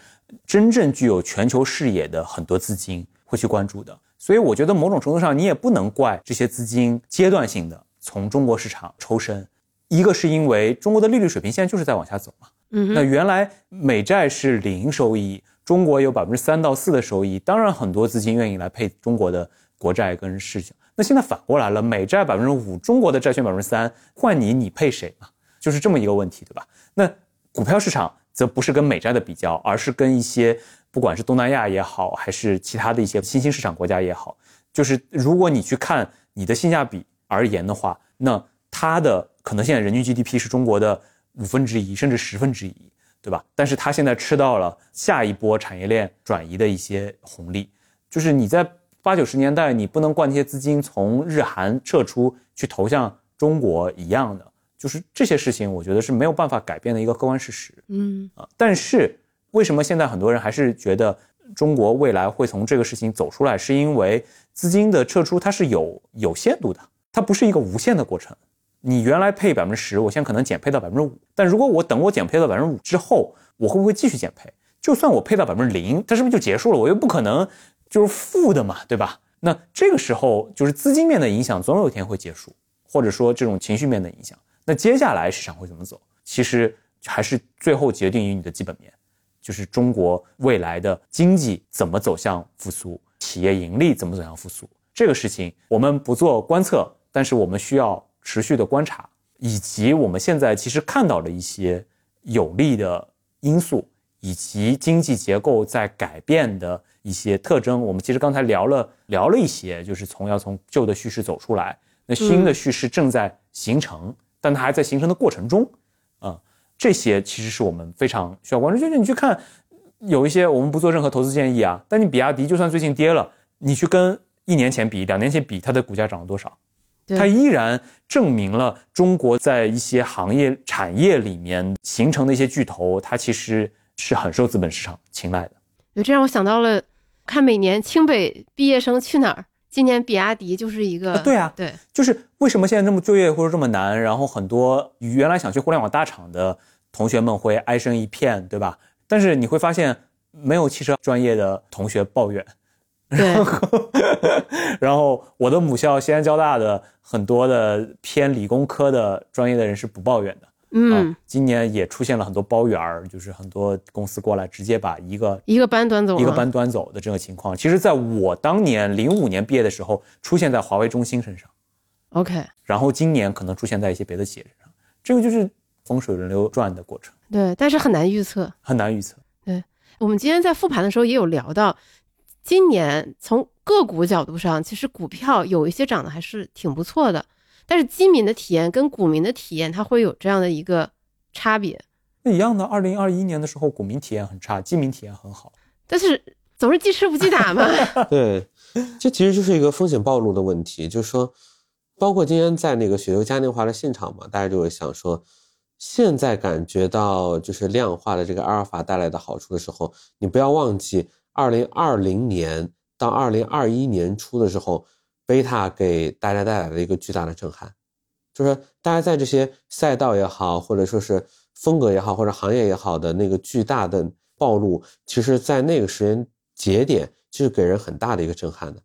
真正具有全球视野的很多资金会去关注的。所以我觉得某种程度上你也不能怪这些资金阶段性的从中国市场抽身，一个是因为中国的利率水平现在就是在往下走嘛。嗯，那原来美债是零收益，中国有百分之三到四的收益，当然很多资金愿意来配中国的国债跟市场。那现在反过来了，美债百分之五，中国的债券百分之三，换你你配谁嘛？就是这么一个问题，对吧？那股票市场则不是跟美债的比较，而是跟一些不管是东南亚也好，还是其他的一些新兴市场国家也好，就是如果你去看你的性价比而言的话，那它的可能现在人均 GDP 是中国的五分之一甚至十分之一，对吧？但是它现在吃到了下一波产业链转移的一些红利，就是你在八九十年代你不能灌那些资金从日韩撤出去投向中国一样的，就是这些事情，我觉得是没有办法改变的一个客观事实。嗯啊。但是为什么现在很多人还是觉得中国未来会从这个事情走出来？是因为资金的撤出它是有有限度的，它不是一个无限的过程。你原来配百分之十，我现在可能减配到百分之五，但如果我等我减配到百分之五之后，我会不会继续减配？就算我配到百分之零，它是不是就结束了？我又不可能就是负的嘛，对吧？那这个时候就是资金面的影响总有一天会结束，或者说这种情绪面的影响。那接下来市场会怎么走？其实还是最后决定于你的基本面，就是中国未来的经济怎么走向复苏，企业盈利怎么走向复苏。这个事情我们不做观测，但是我们需要持续的观察，以及我们现在其实看到了一些有利的因素，以及经济结构在改变的一些特征。我们其实刚才聊了聊了一些，就是从要从旧的叙事走出来，那新的叙事正在形成，但它还在形成的过程中。啊，这些其实是我们非常需要关注。就是你去看，有一些我们不做任何投资建议啊，但你比亚迪就算最近跌了，你去跟。一年前比两年前比，它的股价涨了多少？它依然证明了中国在一些行业产业里面形成的一些巨头，它其实是很受资本市场青睐的。有这让我想到了，看每年清北毕业生去哪儿，今年比亚迪就是一个。对啊，对，就是为什么现在这么就业或者这么难，然后很多原来想去互联网大厂的同学们会哀声一片，对吧？但是你会发现，没有汽车专业的同学抱怨。然后，然后我的母校西安交大的很多的偏理工科的专业的人是不抱怨的。嗯，今年也出现了很多包圆儿，就是很多公司过来直接把一个一个班端走，一个班端走的这个情况。其实，在我当年零五年毕业的时候，出现在华为中兴身上。OK，然后今年可能出现在一些别的企业身上。这个就是风水轮流转的过程。对，但是很难预测，很难预测。对，我们今天在复盘的时候也有聊到。今年从个股角度上，其实股票有一些涨得还是挺不错的，但是基民的体验跟股民的体验，它会有这样的一个差别。那一样的，二零二一年的时候，股民体验很差，基民体验很好。但是总是记吃不记打嘛。对，这其实就是一个风险暴露的问题。就是说，包括今天在那个雪球嘉年华的现场嘛，大家就会想说，现在感觉到就是量化的这个阿尔法带来的好处的时候，你不要忘记。二零二零年到二零二一年初的时候，贝塔给大家带来了一个巨大的震撼，就是大家在这些赛道也好，或者说是风格也好，或者行业也好的那个巨大的暴露，其实在那个时间节点就是给人很大的一个震撼的，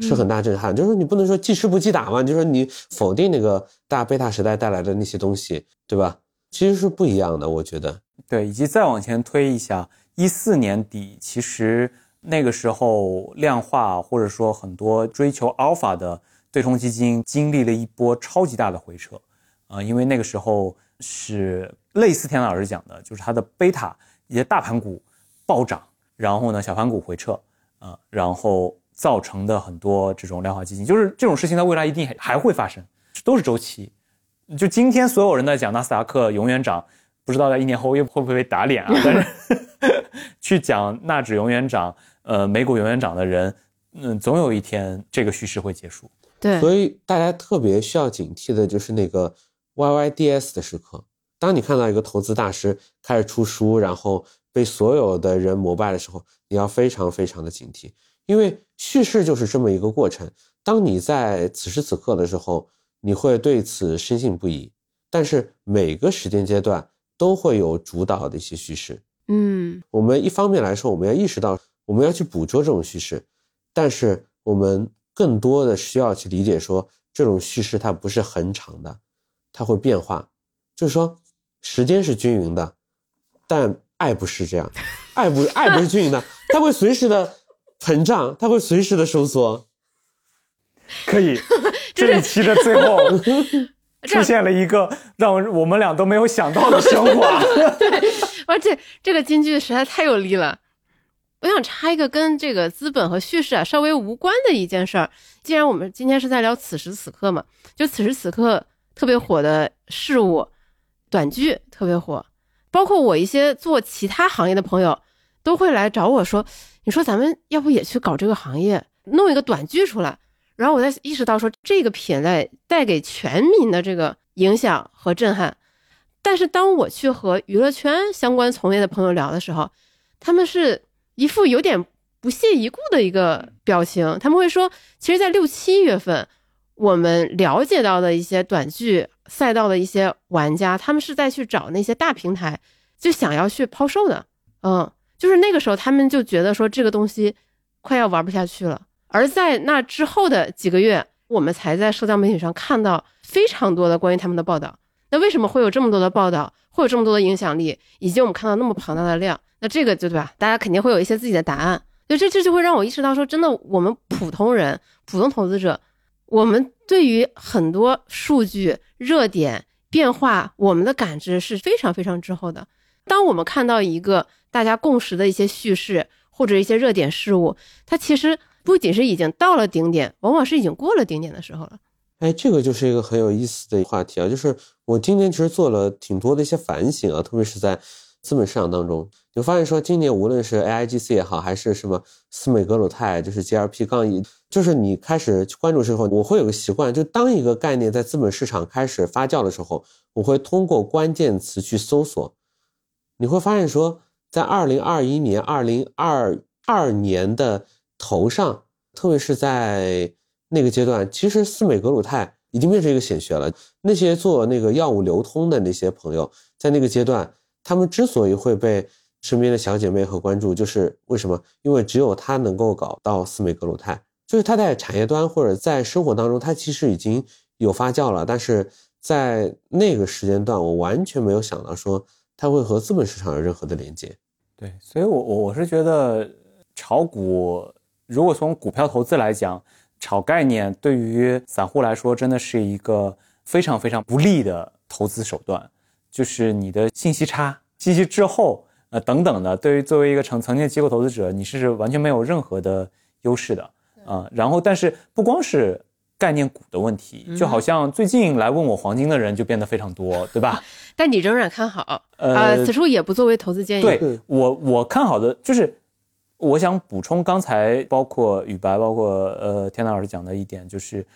是很大震撼。就是你不能说记吃不记打嘛，就是你否定那个大贝塔时代带来的那些东西，对吧？其实是不一样的，我觉得。对，以及再往前推一下。一四年底，其实那个时候量化或者说很多追求 alpha 的对冲基金经历了一波超级大的回撤，啊，因为那个时候是类似田老师讲的，就是它的贝塔一些大盘股暴涨，然后呢小盘股回撤，啊，然后造成的很多这种量化基金，就是这种事情在未来一定还还会发生，都是周期。就今天所有人在讲纳斯达克永远涨。不知道在一年后又会不会被打脸啊？但是去讲纳指永远涨，呃，美股永远涨的人，嗯，总有一天这个叙事会结束。对，所以大家特别需要警惕的就是那个 YYDS 的时刻。当你看到一个投资大师开始出书，然后被所有的人膜拜的时候，你要非常非常的警惕，因为叙事就是这么一个过程。当你在此时此刻的时候，你会对此深信不疑，但是每个时间阶段。都会有主导的一些叙事，嗯，我们一方面来说，我们要意识到我们要去捕捉这种叙事，但是我们更多的需要去理解说，这种叙事它不是很长的，它会变化，就是说时间是均匀的，但爱不是这样，爱不爱不是均匀的，它会随时的膨胀，它会随时的收缩，可以，这一期的最后。出现了一个让我们俩都没有想到的升华。对，而且这个金句实在太有力了。我想插一个跟这个资本和叙事啊稍微无关的一件事儿。既然我们今天是在聊此时此刻嘛，就此时此刻特别火的事物，短剧特别火，包括我一些做其他行业的朋友都会来找我说：“你说咱们要不也去搞这个行业，弄一个短剧出来？”然后我才意识到，说这个品类带给全民的这个影响和震撼。但是当我去和娱乐圈相关从业的朋友聊的时候，他们是一副有点不屑一顾的一个表情。他们会说，其实，在六七月份，我们了解到的一些短剧赛道的一些玩家，他们是在去找那些大平台，就想要去抛售的。嗯，就是那个时候他们就觉得说这个东西快要玩不下去了。而在那之后的几个月，我们才在社交媒体上看到非常多的关于他们的报道。那为什么会有这么多的报道，会有这么多的影响力，以及我们看到那么庞大的量？那这个就对吧？大家肯定会有一些自己的答案。所以这这就会让我意识到说，真的，我们普通人、普通投资者，我们对于很多数据、热点变化，我们的感知是非常非常滞后的。当我们看到一个大家共识的一些叙事或者一些热点事物，它其实不仅是已经到了顶点，往往是已经过了顶点的时候了。哎，这个就是一个很有意思的话题啊！就是我今年其实做了挺多的一些反省啊，特别是在资本市场当中，你发现说今年无论是 AIGC 也好，还是什么斯美格鲁肽，就是 GRP 杠一，就是你开始去关注之后，我会有个习惯，就当一个概念在资本市场开始发酵的时候，我会通过关键词去搜索，你会发现说，在二零二一年、二零二二年的头上，特别是在。那个阶段，其实司美格鲁肽已经变成一个显学了。那些做那个药物流通的那些朋友，在那个阶段，他们之所以会被身边的小姐妹和关注，就是为什么？因为只有他能够搞到司美格鲁肽，就是他在产业端或者在生活当中，他其实已经有发酵了。但是在那个时间段，我完全没有想到说他会和资本市场有任何的连接。对，所以我我我是觉得炒股，如果从股票投资来讲。炒概念对于散户来说，真的是一个非常非常不利的投资手段，就是你的信息差、信息滞后，呃等等的，对于作为一个曾曾经的机构投资者，你是完全没有任何的优势的啊。然后，但是不光是概念股的问题，就好像最近来问我黄金的人就变得非常多，对吧？但你仍然看好，呃，此处也不作为投资建议。对我，我看好的就是。我想补充刚才包括宇白，包括呃天南老师讲的一点，就是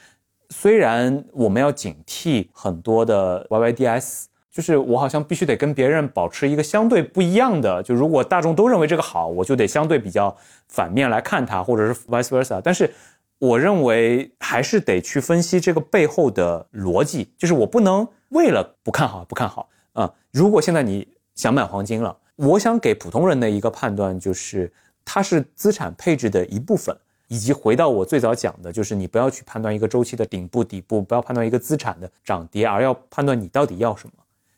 虽然我们要警惕很多的 YYDS，就是我好像必须得跟别人保持一个相对不一样的，就如果大众都认为这个好，我就得相对比较反面来看它，或者是 vice versa。但是我认为还是得去分析这个背后的逻辑，就是我不能为了不看好不看好啊。如果现在你想买黄金了，我想给普通人的一个判断就是。它是资产配置的一部分，以及回到我最早讲的，就是你不要去判断一个周期的顶部、底部，不要判断一个资产的涨跌，而要判断你到底要什么。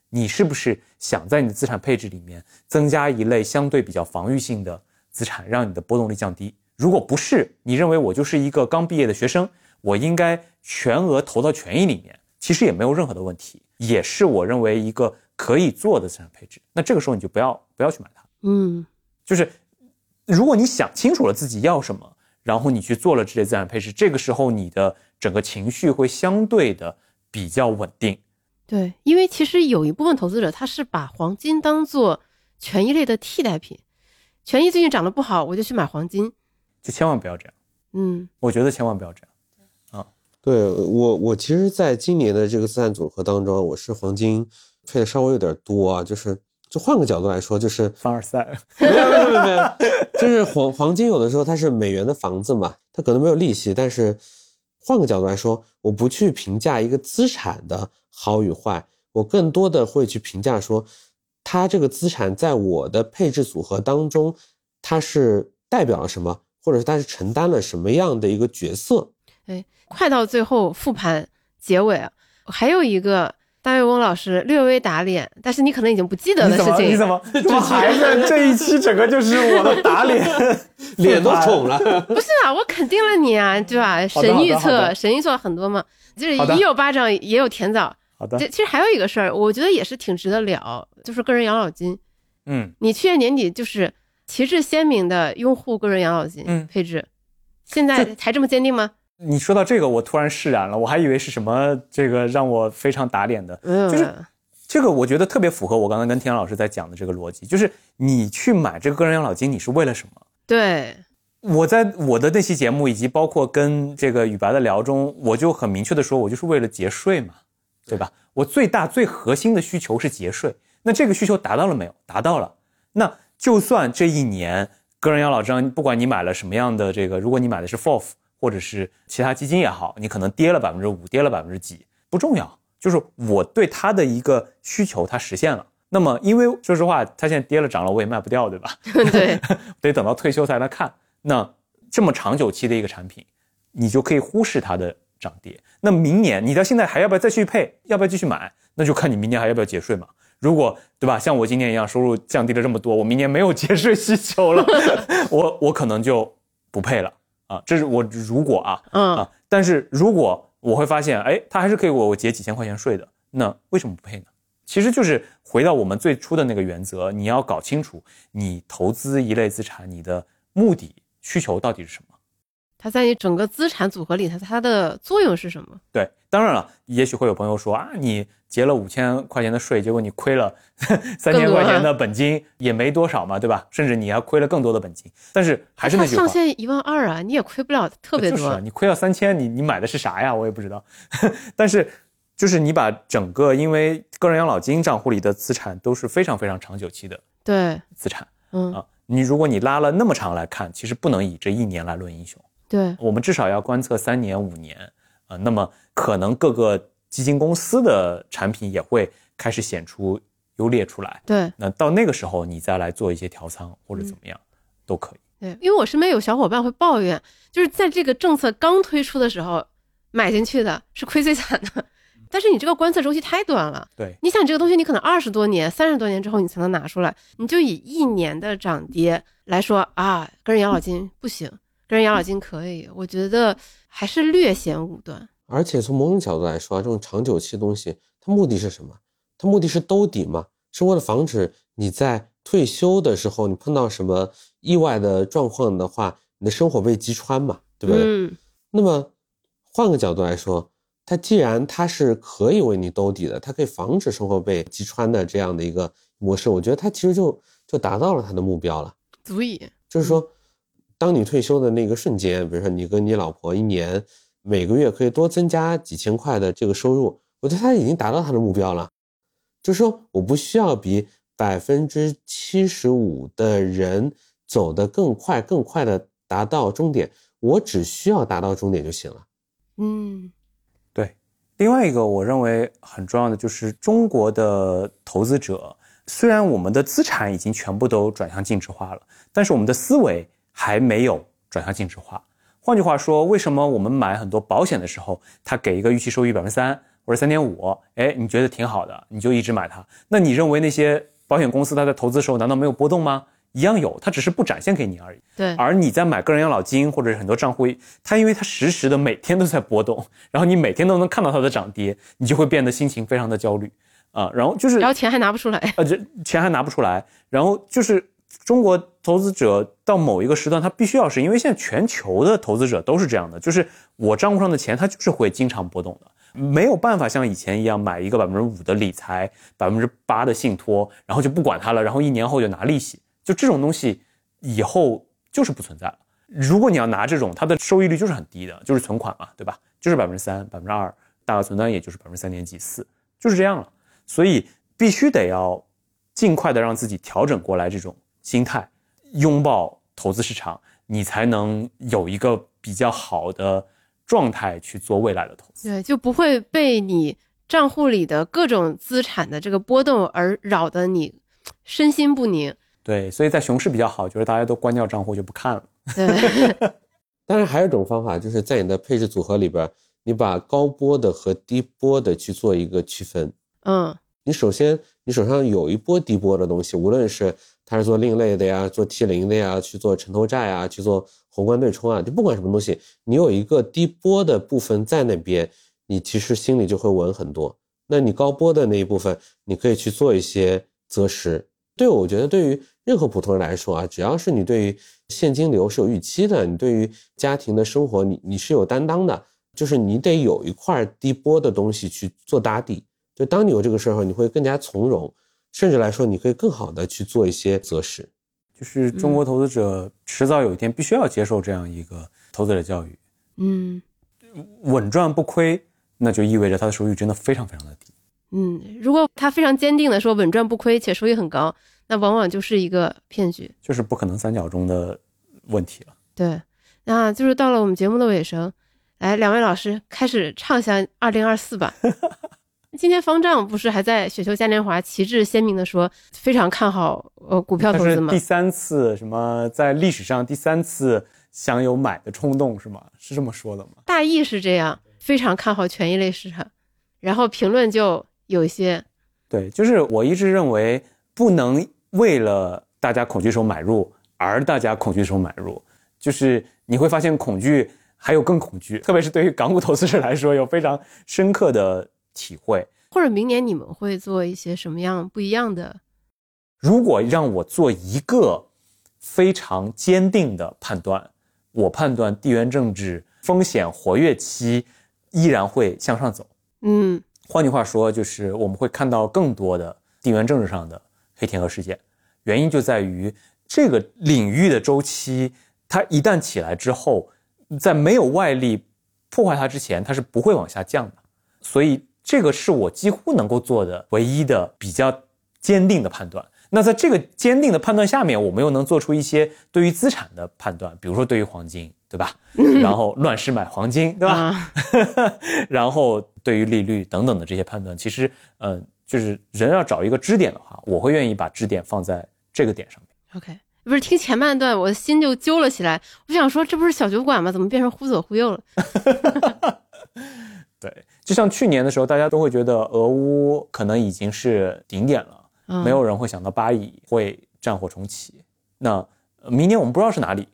你是不是想在你的资产配置里面增加一类相对比较防御性的资产，让你的波动率降低？如果不是，你认为我就是一个刚毕业的学生，我应该全额投到权益里面，其实也没有任何的问题，也是我认为一个可以做的资产配置。那这个时候你就不要不要去买它，嗯，就是。如果你想清楚了自己要什么，然后你去做了这些资产配置，这个时候你的整个情绪会相对的比较稳定。对，因为其实有一部分投资者他是把黄金当做权益类的替代品，权益最近涨得不好，我就去买黄金，就千万不要这样。嗯，我觉得千万不要这样。啊，对我，我其实在今年的这个资产组合当中，我是黄金配的稍微有点多啊，就是。就换个角度来说，就是凡尔赛，没有没有没有，就是黄黄金有的时候它是美元的房子嘛，它可能没有利息，但是换个角度来说，我不去评价一个资产的好与坏，我更多的会去评价说，它这个资产在我的配置组合当中，它是代表了什么，或者是它是承担了什么样的一个角色。哎，快到最后复盘结尾，还有一个。老师略微打脸，但是你可能已经不记得的事情。你怎么？你怎么？孩子，这一期整个就是我的打脸，脸都肿了。不是啊，我肯定了你啊，对吧？神预测，神预测很多嘛，就是一有巴掌也有甜枣。好的。这其实还有一个事儿，我觉得也是挺值得聊，就是个人养老金。嗯。你去年年底就是旗帜鲜明的拥护个人养老金配置，现在还这么坚定吗？你说到这个，我突然释然了，我还以为是什么这个让我非常打脸的，就是这个，我觉得特别符合我刚刚跟田老师在讲的这个逻辑，就是你去买这个个人养老金，你是为了什么？对，我在我的那期节目以及包括跟这个宇白的聊中，我就很明确的说，我就是为了节税嘛，对吧？我最大最核心的需求是节税，那这个需求达到了没有？达到了，那就算这一年个人养老金，不管你买了什么样的这个，如果你买的是 FOF。或者是其他基金也好，你可能跌了百分之五，跌了百分之几不重要，就是我对它的一个需求它实现了，那么因为说实话，它现在跌了涨了，我也卖不掉，对吧？对，得等到退休才来看。那这么长久期的一个产品，你就可以忽视它的涨跌。那明年你到现在还要不要再去配？要不要继续买？那就看你明年还要不要节税嘛。如果对吧，像我今年一样收入降低了这么多，我明年没有节税需求了，我我可能就不配了啊。这是我如果啊，嗯啊，但是如果我会发现，哎，他还是可以我我结几千块钱税的，那为什么不配呢？其实就是回到我们最初的那个原则，你要搞清楚你投资一类资产，你的目的需求到底是什么。它在你整个资产组合里，它它的作用是什么？对，当然了，也许会有朋友说啊，你结了五千块钱的税，结果你亏了 三千块钱的本金，也没多少嘛，对吧？甚至你还亏了更多的本金。但是还是那句话，上限一万二啊，你也亏不了特别多。就是啊，你亏了三千，你你买的是啥呀？我也不知道。但是就是你把整个，因为个人养老金账户里的资产都是非常非常长久期的对，资产嗯，啊，你如果你拉了那么长来看，其实不能以这一年来论英雄。对，我们至少要观测三年、五年啊、那么可能各个基金公司的产品也会开始显出优劣出来。对，那到那个时候，你再来做一些调仓或者怎么样，都可以。对，因为我身边有小伙伴会抱怨，就是在这个政策刚推出的时候买进去的是亏最惨的，但是你这个观测周期太短了。对，你想这个东西，你可能二十多年、三十多年之后你才能拿出来，你就以一年的涨跌来说啊，个人养老金不行，个人养老金可以，我觉得还是略显武断。而且从某种角度来说啊，这种长久期的东西，它目的是什么？它目的是兜底嘛，是为了防止你在退休的时候你碰到什么意外的状况的话，你的生活被击穿嘛，对不对？嗯，那么换个角度来说，它既然它是可以为你兜底的，它可以防止生活被击穿的这样的一个模式，我觉得它其实就就达到了它的目标了。足以。就是说，当你退休的那个瞬间，比如说你跟你老婆一年每个月可以多增加几千块的这个收入，我觉得他已经达到他的目标了。就是说，我不需要比百分之七十五的人走得更快、更快的达到终点，我只需要达到终点就行了。嗯对。另外一个我认为很重要的就是中国的投资者，虽然我们的资产已经全部都转向净值化了，但是我们的思维还没有转向净值化。换句话说，为什么我们买很多保险的时候，它给一个预期收益百分之三或者三点五，哎，你觉得挺好的，你就一直买它？那你认为那些保险公司它在投资的时候难道没有波动吗？一样有，它只是不展现给你而已。对，而你在买个人养老金或者是很多账户，它因为它实时的每天都在波动，然后你每天都能看到它的涨跌，你就会变得心情非常的焦虑啊。然后就是然后钱还拿不出来。呃，这钱还拿不出来，然后就是中国投资者到某一个时段，他必须要是因为现在全球的投资者都是这样的，就是我账户上的钱它就是会经常波动的。没有办法像以前一样买一个百分之五的理财，百分之八的信托，然后就不管它了，然后一年后就拿利息，就这种东西以后就是不存在了。如果你要拿这种，它的收益率就是很低的，就是存款嘛，对吧？就是百分之三、百分之二，大额存单也就是百分之三点几四，就是这样了。所以必须得要尽快的让自己调整过来这种心态，拥抱投资市场，你才能有一个比较好的状态去做未来的投资。对，就不会被你账户里的各种资产的这个波动而扰得你身心不宁。对，所以在熊市比较好，就是大家都关掉账户就不看了。对，当然，还有一种方法，就是在你的配置组合里边，你把高波的和低波的去做一个区分。嗯，你首先，你手上有一波低波的东西，无论是他是做另类的呀，做 T 零的呀，去做城投债啊，去做宏观对冲啊，就不管什么东西，你有一个低波的部分在那边，你其实心里就会稳很多。那你高波的那一部分，你可以去做一些择时。对，我觉得对于任何普通人来说啊，只要是你对于现金流是有预期的，你对于家庭的生活你你是有担当的，就是你得有一块低波的东西去做打底。就当你有这个时候，你会更加从容，甚至来说，你可以更好的去做一些择时。就是中国投资者迟早有一天必须要接受这样一个投资者教育，嗯稳赚不亏，那就意味着他的收益真的非常非常的低。嗯，如果他非常坚定的说稳赚不亏且收益很高，那往往就是一个骗局。就是不可能三角中的问题了。对，那就是到了我们节目的尾声，来，两位老师开始畅想二零二四吧。今天方丈不是还在雪球嘉年华旗帜鲜明的说非常看好呃股票投资吗第？三次什么在历史上第三次享有买的冲动是吗？是这么说的吗？大意是这样，非常看好权益类市场，然后评论就有一些对，就是我一直认为不能为了大家恐惧时候买入而大家恐惧时候买入，就是你会发现恐惧还有更恐惧，特别是对于港股投资者来说有非常深刻的体会。或者明年你们会做一些什么样不一样的？如果让我做一个非常坚定的判断，我判断地缘政治风险活跃期依然会向上走。嗯换句话说，就是我们会看到更多的地缘政治上的黑天鹅事件，原因就在于这个领域的周期，它一旦起来之后，在没有外力破坏它之前，它是不会往下降的。所以这个是我几乎能够做的唯一的比较坚定的判断。那在这个坚定的判断下面，我们又能做出一些对于资产的判断，比如说对于黄金，对吧？然后乱世买黄金，对吧？啊，然后对于利率等等的这些判断，其实，呃，就是人要找一个支点的话，我会愿意把支点放在这个点上面。OK，不是听前半段，我的心就揪了起来。我想说，这不是小酒馆吗？怎么变成忽左忽右了？对，就像去年的时候，大家都会觉得俄乌可能已经是顶点了，嗯、没有人会想到巴以会战火重启。那呃明年我们不知道是哪里，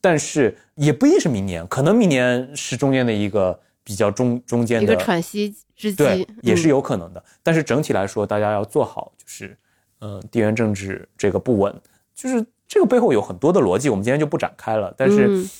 但是也不一定是明年，可能明年是中间的一个比较中中间的一个喘息之机，对，也是嗯有可能的。但是整体来说，大家要做好，就是，呃，地缘政治这个不稳，就是这个背后有很多的逻辑，我们今天就不展开了。但是嗯，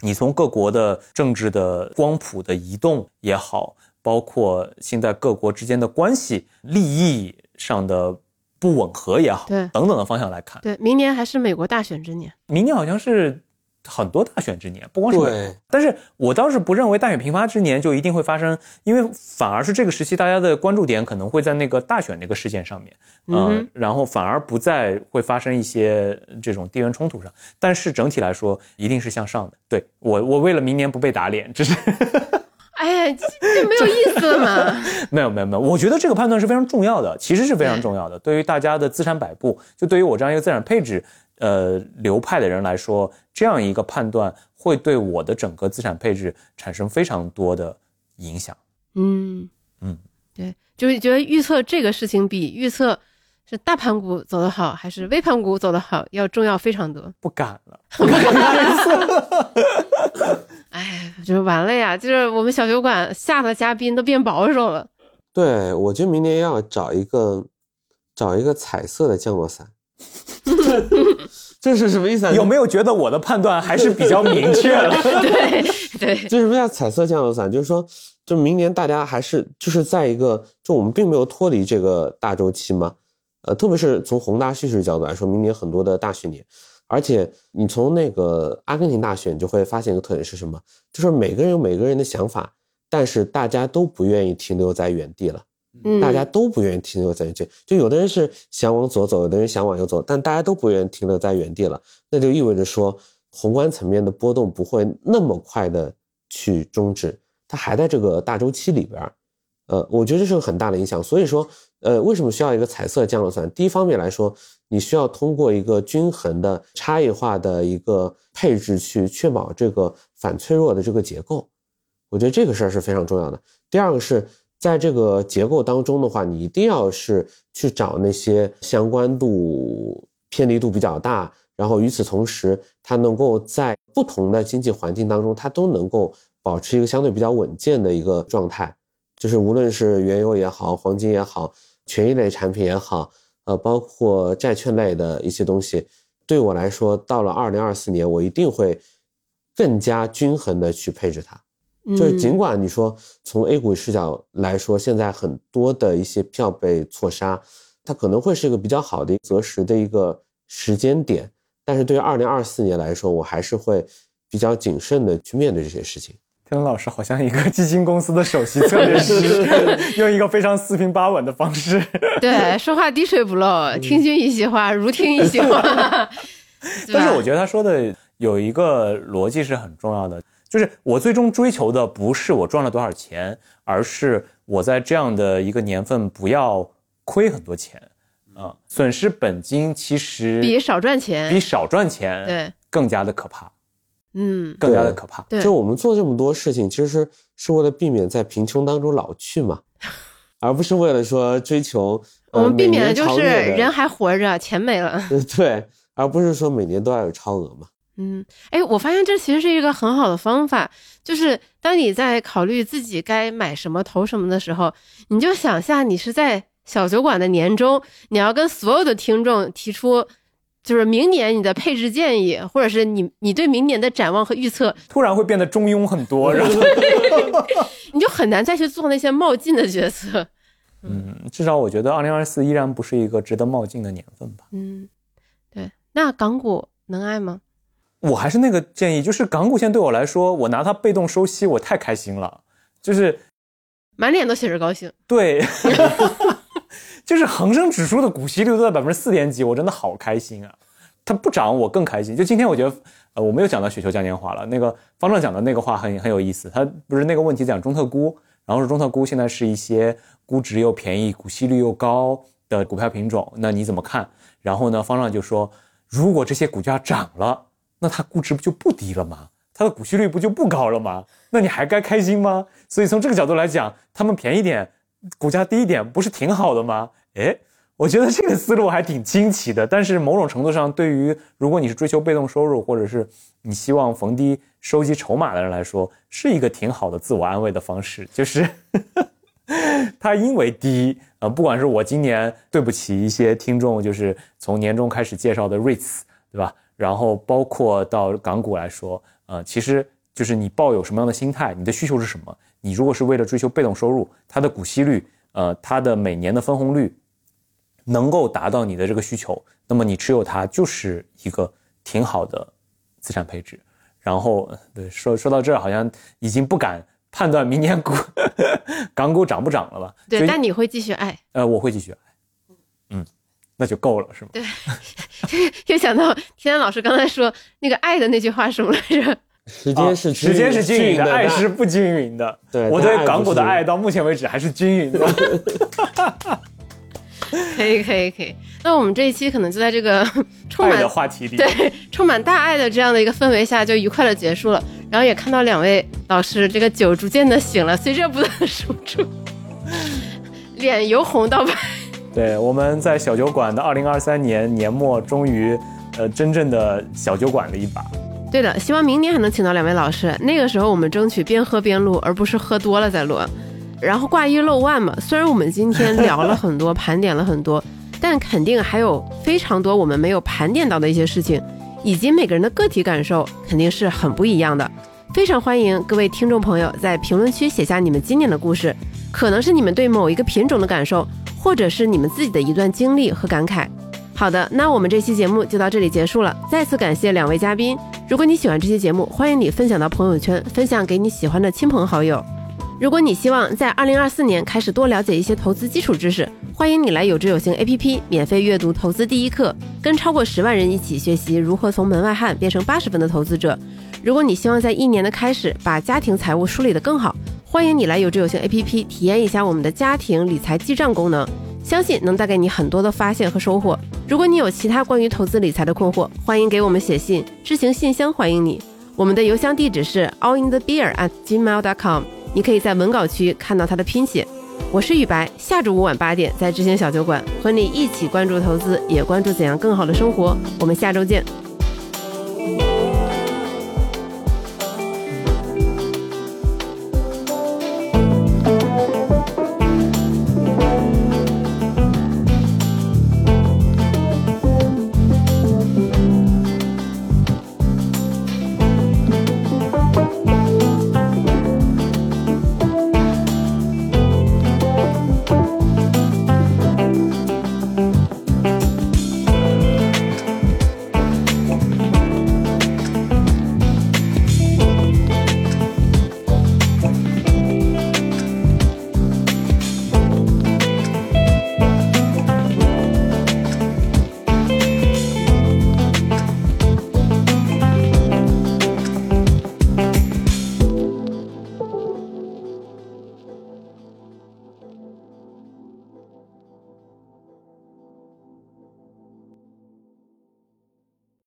你从各国的政治的光谱的移动也好，包括现在各国之间的关系、利益上的不吻合也好，对等等的方向来看，对，明年还是美国大选之年。明年好像是很多大选之年，不光是美国对。但是我倒是不认为大选频发之年就一定会发生，因为反而是这个时期大家的关注点可能会在那个大选那个事件上面，嗯然后反而不再会发生一些这种地缘冲突上。但是整体来说，一定是向上的。对我，我为了明年不被打脸，只是 哎呀，这这没有意思了嘛？没有没有没有，我觉得这个判断是非常重要的，其实是非常重要的。对于大家的资产摆布，就对于我这样一个资产配置呃流派的人来说，这样一个判断会对我的整个资产配置产生非常多的影响。嗯嗯，对，就是觉得预测这个事情比预测是大盘股走得好还是微盘股走得好要重要非常多。不敢了，哎，就是完了呀！就是我们小酒馆下的嘉宾都变保守了。对，我觉得明年要找一个找一个彩色的降落伞。这是什么意思啊？有没有觉得我的判断还是比较明确的？对对，就什么叫彩色降落伞？就是说，就明年大家还是就是在一个，就我们并没有脱离这个大周期嘛。呃，特别是从宏大叙事角度来说，明年很多的大选年，而且你从那个阿根廷大选，你就会发现一个特点是什么？就是每个人有每个人的想法，但是大家都不愿意停留在原地了。大家都不愿意停留在这，就有的人是想往左走，有的人想往右走，但大家都不愿意停留在原地了，那就意味着说，宏观层面的波动不会那么快的去终止，它还在这个大周期里边儿。呃，我觉得这是个很大的影响。所以说，呃，为什么需要一个彩色降落伞？第一方面来说，你需要通过一个均衡的、差异化的一个配置去确保这个反脆弱的这个结构。我觉得这个事儿是非常重要的。第二个是在这个结构当中的话，你一定要是去找那些相关度偏离度比较大，然后与此同时，它能够在不同的经济环境当中，它都能够保持一个相对比较稳健的一个状态。就是无论是原油也好，黄金也好，权益类产品也好，呃，包括债券类的一些东西，对我来说，到了二零二四年，我一定会更加均衡的去配置它。就是尽嗯管你说从 A 股视角来说，现在很多的一些票被错杀，它可能会是一个比较好的择时的一个时间点，但是对于二零二四年来说，我还是会比较谨慎的去面对这些事情。天龙老师好像一个基金公司的首席策略师，用一个非常四平八稳的方式。对，说话滴水不漏，听君一席话，如听一席话。但是我觉得他说的有一个逻辑是很重要的，就就是我最终追求的不是我赚了多少钱，而是我在这样的一个年份不要亏很多钱啊，损失本金其实比少赚钱，比少赚钱对，更加的可怕，嗯，更加的可怕。对就我们做这么多事情，其实是是为了避免在贫穷当中老去嘛，而不是为了说追求。呃我们避免的就是人还活着，钱没了。呃对，而不是说每年都要有超额嘛。嗯，哎，我发现这其实是一个很好的方法，就是当你在考虑自己该买什么、投什么的时候，你就想象你是在小酒馆的年终，你要跟所有的听众提出，就是明年你的配置建议，或者是你你对明年的展望和预测，突然会变得中庸很多，然后 你就很难再去做那些冒进的角色。嗯，至少我觉得二零二四依然不是一个值得冒进的年份吧。嗯，对，那港股能爱吗？我还是那个建议，就是港股现在对我来说，我拿它被动收息，我太开心了。就是满脸都写着高兴。对，就是恒生指数的股息率都在百分之四点几，我真的好开心啊！它不涨我更开心。就今天我觉得，呃，我没有讲到雪球嘉年华了。那个方丈讲的那个话很很有意思，他不是那个问题讲中特估，然后是中特估现在是一些估值又便宜、股息率又高的股票品种，那你怎么看？然后呢，方丈就说，如果这些股价涨了，那它估值不就不低了吗？它的股息率不就不高了吗？那你还该开心吗？所以从这个角度来讲，他们便宜点，股价低一点，不是挺好的吗？诶，我觉得这个思路还挺惊奇的。但是某种程度上，对于如果你是追求被动收入，或者是你希望逢低收集筹码的人来说，是一个挺好的自我安慰的方式，就是。它因为低，呃，不管是我今年对不起一些听众，就是从年终开始介绍的 REITs，对吧？然后包括到港股来说，呃，其实就是你抱有什么样的心态，你的需求是什么？你如果是为了追求被动收入，它的股息率，呃，它的每年的分红率能够达到你的这个需求，那么你持有它就是一个挺好的资产配置。然后，对，说说到这儿，好像已经不敢判断明年股 港股涨不涨了吧？对，以但你会继续爱。呃，我会继续那就够了，是吗？对 又想到天安老师刚才说那个爱的那句话什么来着？时间是啊时间是均匀的，爱的，是不均匀的。对我对港股的爱到目前为止还是均匀的。可以，可以，可以。那我们这一期可能就在这个 充爱满的话题里，对充满大爱的这样的一个氛围下，就愉快的结束了。然后也看到两位老师这个酒逐渐的醒了，随着不断的输出，脸由红到白。对，我们在小酒馆的二零二三年年末，终于呃真正的小酒馆了一把。对的，希望明年还能请到两位老师，那个时候我们争取边喝边录，而不是喝多了再录。然后挂一漏万嘛，虽然我们今天聊了很多，盘点了很多，但肯定还有非常多我们没有盘点到的一些事情，以及每个人的个体感受肯定是很不一样的。非常欢迎各位听众朋友在评论区写下你们今年的故事，可能是你们对某一个品种的感受，或者是你们自己的一段经历和感慨。好的，那我们这期节目就到这里结束了。再次感谢两位嘉宾。如果你喜欢这期节目，欢迎你分享到朋友圈，分享给你喜欢的亲朋好友。如果你希望在二零二四年开始多了解一些投资基础知识，欢迎你来有知有行 APP 免费阅读投资第一课，跟超过十万人一起学习如何从门外汉变成八十分的投资者。如果你希望在一年的开始把家庭财务梳理得更好，欢迎你来有知有行 APP 体验一下我们的家庭理财记账功能，相信能带给你很多的发现和收获。如果你有其他关于投资理财的困惑，欢迎给我们写信，知行信箱欢迎你。我们的邮箱地址是 allinthebeer at gmail.com，你可以在文稿区看到它的拼写。我是雨白，下周五晚八点在知行小酒馆和你一起关注投资，也关注怎样更好的生活。我们下周见。